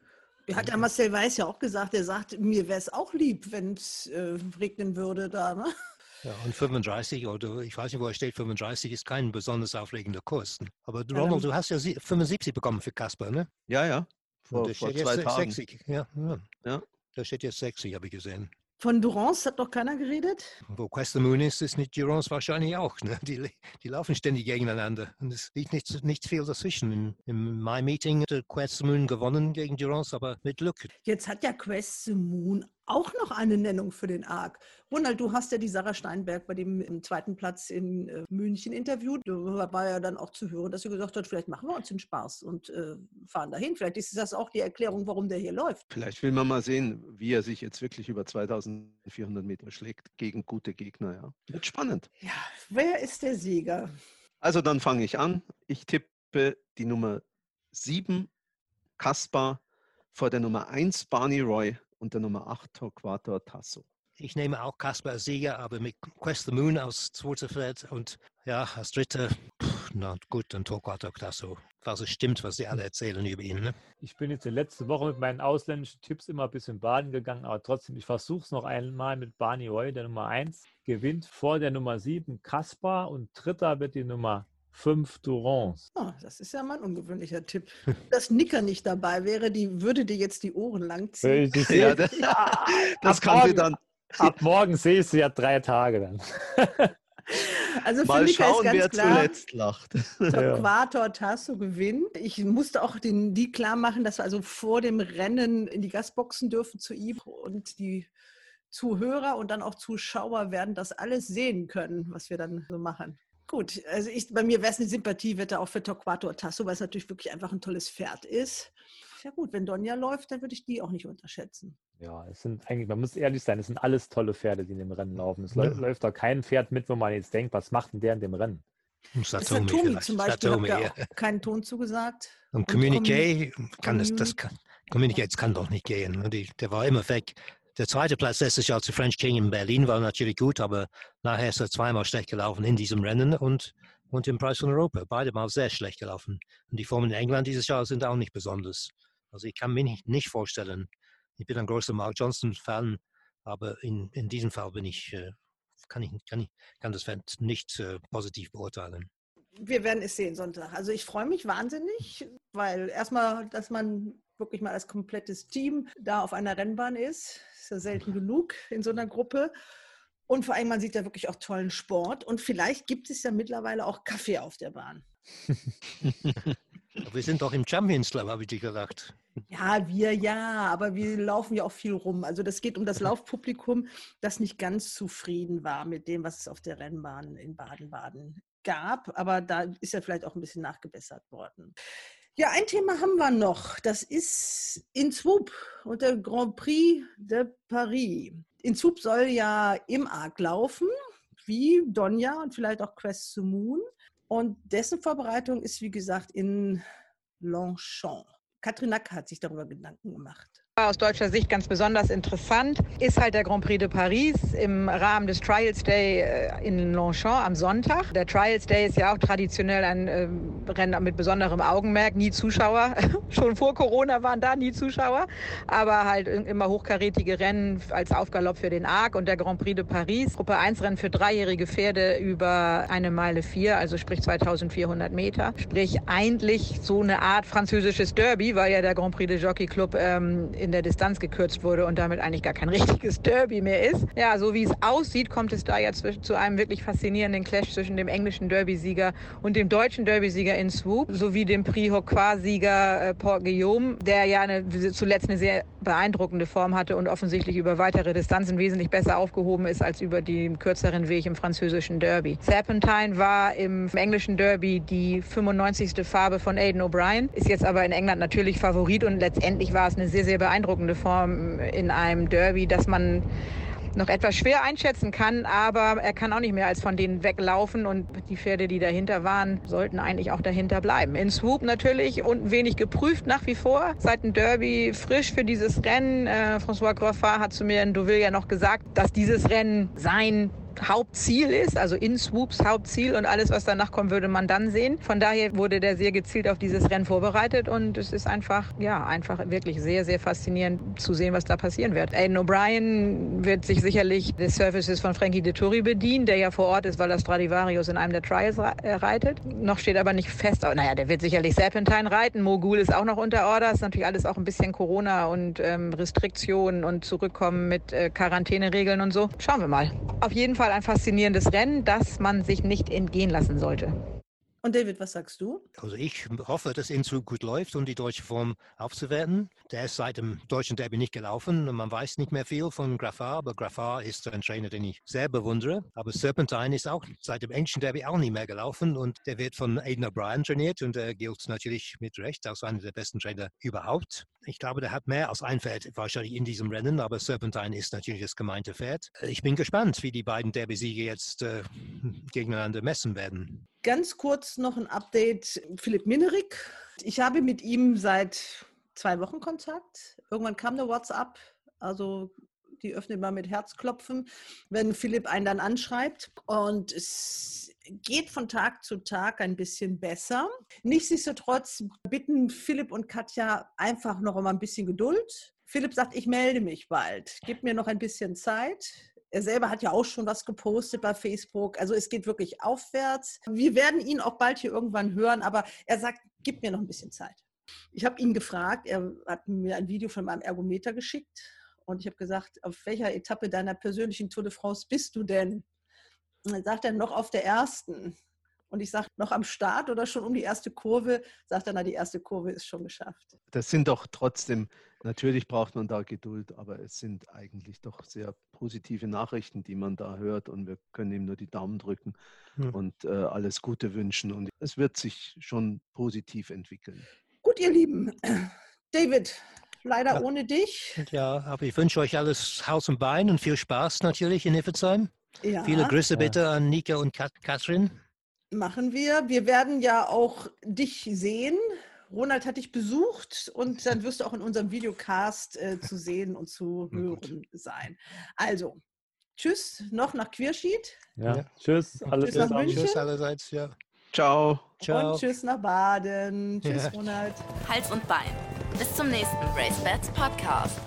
Hat der Marcel Weiß ja auch gesagt, er sagt, mir wäre es auch lieb, wenn es äh, regnen würde da. Ne? Ja, und 35 oder ich weiß nicht, wo er steht, 35 ist kein besonders aufregender Kurs. Aber Ronald, du hast ja 75 bekommen für Kasper, ne? Ja, ja. Vor, vor zwei Tagen. 60. Ja, ja. ja. Da steht jetzt 60, habe ich gesehen. Von Durance hat doch keiner geredet? Wo Quest Moon ist, ist nicht Durance wahrscheinlich auch. Ne? Die, die laufen ständig gegeneinander. Und es liegt nicht, nicht viel dazwischen. Im, im Mai-Meeting hat Quest Moon gewonnen gegen Durance, aber mit Glück. Jetzt hat ja Quest Moon auch noch eine Nennung für den ARC. Ronald, du hast ja die Sarah Steinberg bei dem zweiten Platz in äh, München interviewt. Da war ja dann auch zu hören, dass sie gesagt hat, vielleicht machen wir uns den Spaß und äh, fahren dahin. Vielleicht ist das auch die Erklärung, warum der hier läuft. Vielleicht will man mal sehen, wie er sich jetzt wirklich über 2400 Meter schlägt gegen gute Gegner. Ja. Wird spannend. Ja, wer ist der Sieger? Also dann fange ich an. Ich tippe die Nummer 7, Kaspar, vor der Nummer 1, Barney Roy und der Nummer 8 Torquato Tasso. Ich nehme auch Kasper als Sieger, aber mit Quest the Moon als zweiter Fred und ja, als dritter, na gut, dann Torquato Tasso. Was es stimmt, was sie alle erzählen über ihn. Ne? Ich bin jetzt die letzte Woche mit meinen ausländischen Tipps immer ein bisschen baden gegangen, aber trotzdem, ich versuche es noch einmal mit Barney Roy, der Nummer 1, gewinnt vor der Nummer 7 Kaspar und dritter wird die Nummer fünf Durans. Oh, das ist ja mal ein ungewöhnlicher Tipp. Dass Nicker nicht dabei wäre, die würde dir jetzt die Ohren langziehen. Ja, das, das kann sie dann. Ab morgen sehe ich sie ja drei Tage dann. Also Mal schauen, wer klar, zuletzt lacht. Torquator Tasso gewinnt. Ich musste auch den, die klar machen, dass wir also vor dem Rennen in die Gastboxen dürfen zu ihm und die Zuhörer und dann auch Zuschauer werden das alles sehen können, was wir dann so machen. Gut, also ich, bei mir wäre es eine Sympathiewette auch für Torquato Tasso, weil es natürlich wirklich einfach ein tolles Pferd ist. Ja gut, wenn Donja läuft, dann würde ich die auch nicht unterschätzen. Ja, es sind eigentlich, man muss ehrlich sein, es sind alles tolle Pferde, die in dem Rennen laufen. Es ja. läuft da kein Pferd mit, wo man jetzt denkt, was macht denn der in dem Rennen? Satomi, Satomi zum Beispiel Satomi, hat ja keinen Ton zugesagt. Und, und Communique kann das, das kann, Communique kann doch nicht gehen. Ne? Die, der war immer weg. Der zweite Platz letztes Jahr zu French King in Berlin war natürlich gut, aber nachher ist er zweimal schlecht gelaufen in diesem Rennen und und im Preis von Europa. Beide mal sehr schlecht gelaufen. Und die Formen in England dieses Jahr sind auch nicht besonders. Also ich kann mir nicht, vorstellen, ich bin ein großer Mark Johnson-Fan, aber in, in diesem Fall bin ich, äh, kann, ich, kann, ich, kann das Feld nicht äh, positiv beurteilen. Wir werden es sehen Sonntag. Also ich freue mich wahnsinnig, weil erstmal, dass man wirklich mal als komplettes Team da auf einer Rennbahn ist, ist ja selten genug in so einer Gruppe. Und vor allem, man sieht ja wirklich auch tollen Sport. Und vielleicht gibt es ja mittlerweile auch Kaffee auf der Bahn. wir sind doch im Champions Club, habe ich dir gedacht. Ja, wir ja, aber wir laufen ja auch viel rum. Also das geht um das Laufpublikum, das nicht ganz zufrieden war mit dem, was es auf der Rennbahn in Baden-Baden gab. Aber da ist ja vielleicht auch ein bisschen nachgebessert worden. Ja, ein Thema haben wir noch. Das ist in Swoop und der Grand Prix de Paris. In Swoop soll ja im Arc laufen, wie Donja und vielleicht auch Quest to Moon. Und dessen Vorbereitung ist, wie gesagt, in Longchamp. Katrin Nack hat sich darüber Gedanken gemacht. Aus deutscher Sicht ganz besonders interessant ist halt der Grand Prix de Paris im Rahmen des Trials Day äh, in Longchamp am Sonntag. Der Trials Day ist ja auch traditionell ein äh, Rennen mit besonderem Augenmerk, nie Zuschauer. Schon vor Corona waren da nie Zuschauer, aber halt immer hochkarätige Rennen als Aufgalopp für den Arc und der Grand Prix de Paris. Gruppe 1 Rennen für dreijährige Pferde über eine Meile vier, also sprich 2400 Meter. Sprich eigentlich so eine Art französisches Derby, weil ja der Grand Prix de Jockey Club ähm, in der Distanz gekürzt wurde und damit eigentlich gar kein richtiges Derby mehr ist. Ja, so wie es aussieht, kommt es da jetzt zu einem wirklich faszinierenden Clash zwischen dem englischen Derby-Sieger und dem deutschen Derby-Sieger in Swoop sowie dem Prix Haucois-Sieger äh, Port Guillaume, der ja eine, zuletzt eine sehr beeindruckende Form hatte und offensichtlich über weitere Distanzen wesentlich besser aufgehoben ist als über den kürzeren Weg im französischen Derby. Serpentine war im englischen Derby die 95. Farbe von Aidan O'Brien, ist jetzt aber in England natürlich Favorit und letztendlich war es eine sehr, sehr beeindruckende beeindruckende Form in einem Derby, dass man noch etwas schwer einschätzen kann, aber er kann auch nicht mehr als von denen weglaufen und die Pferde, die dahinter waren, sollten eigentlich auch dahinter bleiben. In Swoop natürlich und wenig geprüft nach wie vor. Seit dem Derby frisch für dieses Rennen. Äh, François Groffard hat zu mir in Deauville ja noch gesagt, dass dieses Rennen sein Hauptziel ist, also in Swoops Hauptziel und alles, was danach kommt, würde man dann sehen. Von daher wurde der sehr gezielt auf dieses Rennen vorbereitet und es ist einfach, ja, einfach wirklich sehr, sehr faszinierend zu sehen, was da passieren wird. Aiden O'Brien wird sich sicherlich des Services von Frankie Dettori bedienen, der ja vor Ort ist, weil er Stradivarius in einem der Trials äh, reitet. Noch steht aber nicht fest, aber naja, der wird sicherlich Serpentine reiten. Mogul ist auch noch unter Order, ist natürlich alles auch ein bisschen Corona und ähm, Restriktionen und Zurückkommen mit äh, Quarantäneregeln und so. Schauen wir mal. Auf jeden Fall Fall ein faszinierendes Rennen, das man sich nicht entgehen lassen sollte. Und David, was sagst du? Also ich hoffe, dass Inzug gut läuft, um die deutsche Form aufzuwerten. Der ist seit dem deutschen Derby nicht gelaufen und man weiß nicht mehr viel von Graffard, aber Graffard ist ein Trainer, den ich sehr bewundere. Aber Serpentine ist auch seit dem englischen Derby auch nicht mehr gelaufen und der wird von Aidan O'Brien trainiert und er gilt natürlich mit Recht als einer der besten Trainer überhaupt. Ich glaube, der hat mehr als ein Pferd wahrscheinlich in diesem Rennen, aber Serpentine ist natürlich das gemeinte Pferd. Ich bin gespannt, wie die beiden Derby-Sieger jetzt äh, gegeneinander messen werden. Ganz kurz noch ein Update. Philipp Minerik. Ich habe mit ihm seit zwei Wochen Kontakt. Irgendwann kam eine WhatsApp. Also die öffnet man mit Herzklopfen, wenn Philipp einen dann anschreibt. Und es geht von Tag zu Tag ein bisschen besser. Nichtsdestotrotz bitten Philipp und Katja einfach noch mal ein bisschen Geduld. Philipp sagt, ich melde mich bald. Gib mir noch ein bisschen Zeit. Er selber hat ja auch schon was gepostet bei Facebook. Also es geht wirklich aufwärts. Wir werden ihn auch bald hier irgendwann hören, aber er sagt, gib mir noch ein bisschen Zeit. Ich habe ihn gefragt, er hat mir ein Video von meinem Ergometer geschickt und ich habe gesagt, auf welcher Etappe deiner persönlichen Tour de France bist du denn? Und dann sagt er, noch auf der ersten. Und ich sage, noch am Start oder schon um die erste Kurve? Sagt er, na, die erste Kurve ist schon geschafft. Das sind doch trotzdem, natürlich braucht man da Geduld, aber es sind eigentlich doch sehr positive Nachrichten, die man da hört. Und wir können ihm nur die Daumen drücken hm. und äh, alles Gute wünschen. Und es wird sich schon positiv entwickeln. Gut, ihr Lieben. David, leider ja. ohne dich. Ja, aber ich wünsche euch alles Haus und Bein und viel Spaß natürlich in Iffezheim. Ja. Viele Grüße bitte an Nika und Katrin. Machen wir. Wir werden ja auch dich sehen. Ronald hat dich besucht und dann wirst du auch in unserem Videocast äh, zu sehen und zu hören sein. Also, tschüss, noch nach Queerschied. Ja, tschüss. Alles tschüss nach München. Tschüss allerseits, ja. Ciao. Ciao. Und tschüss nach Baden. Tschüss, Ja. Ronald. Hals und Bein. Bis zum nächsten Race Bats Podcast.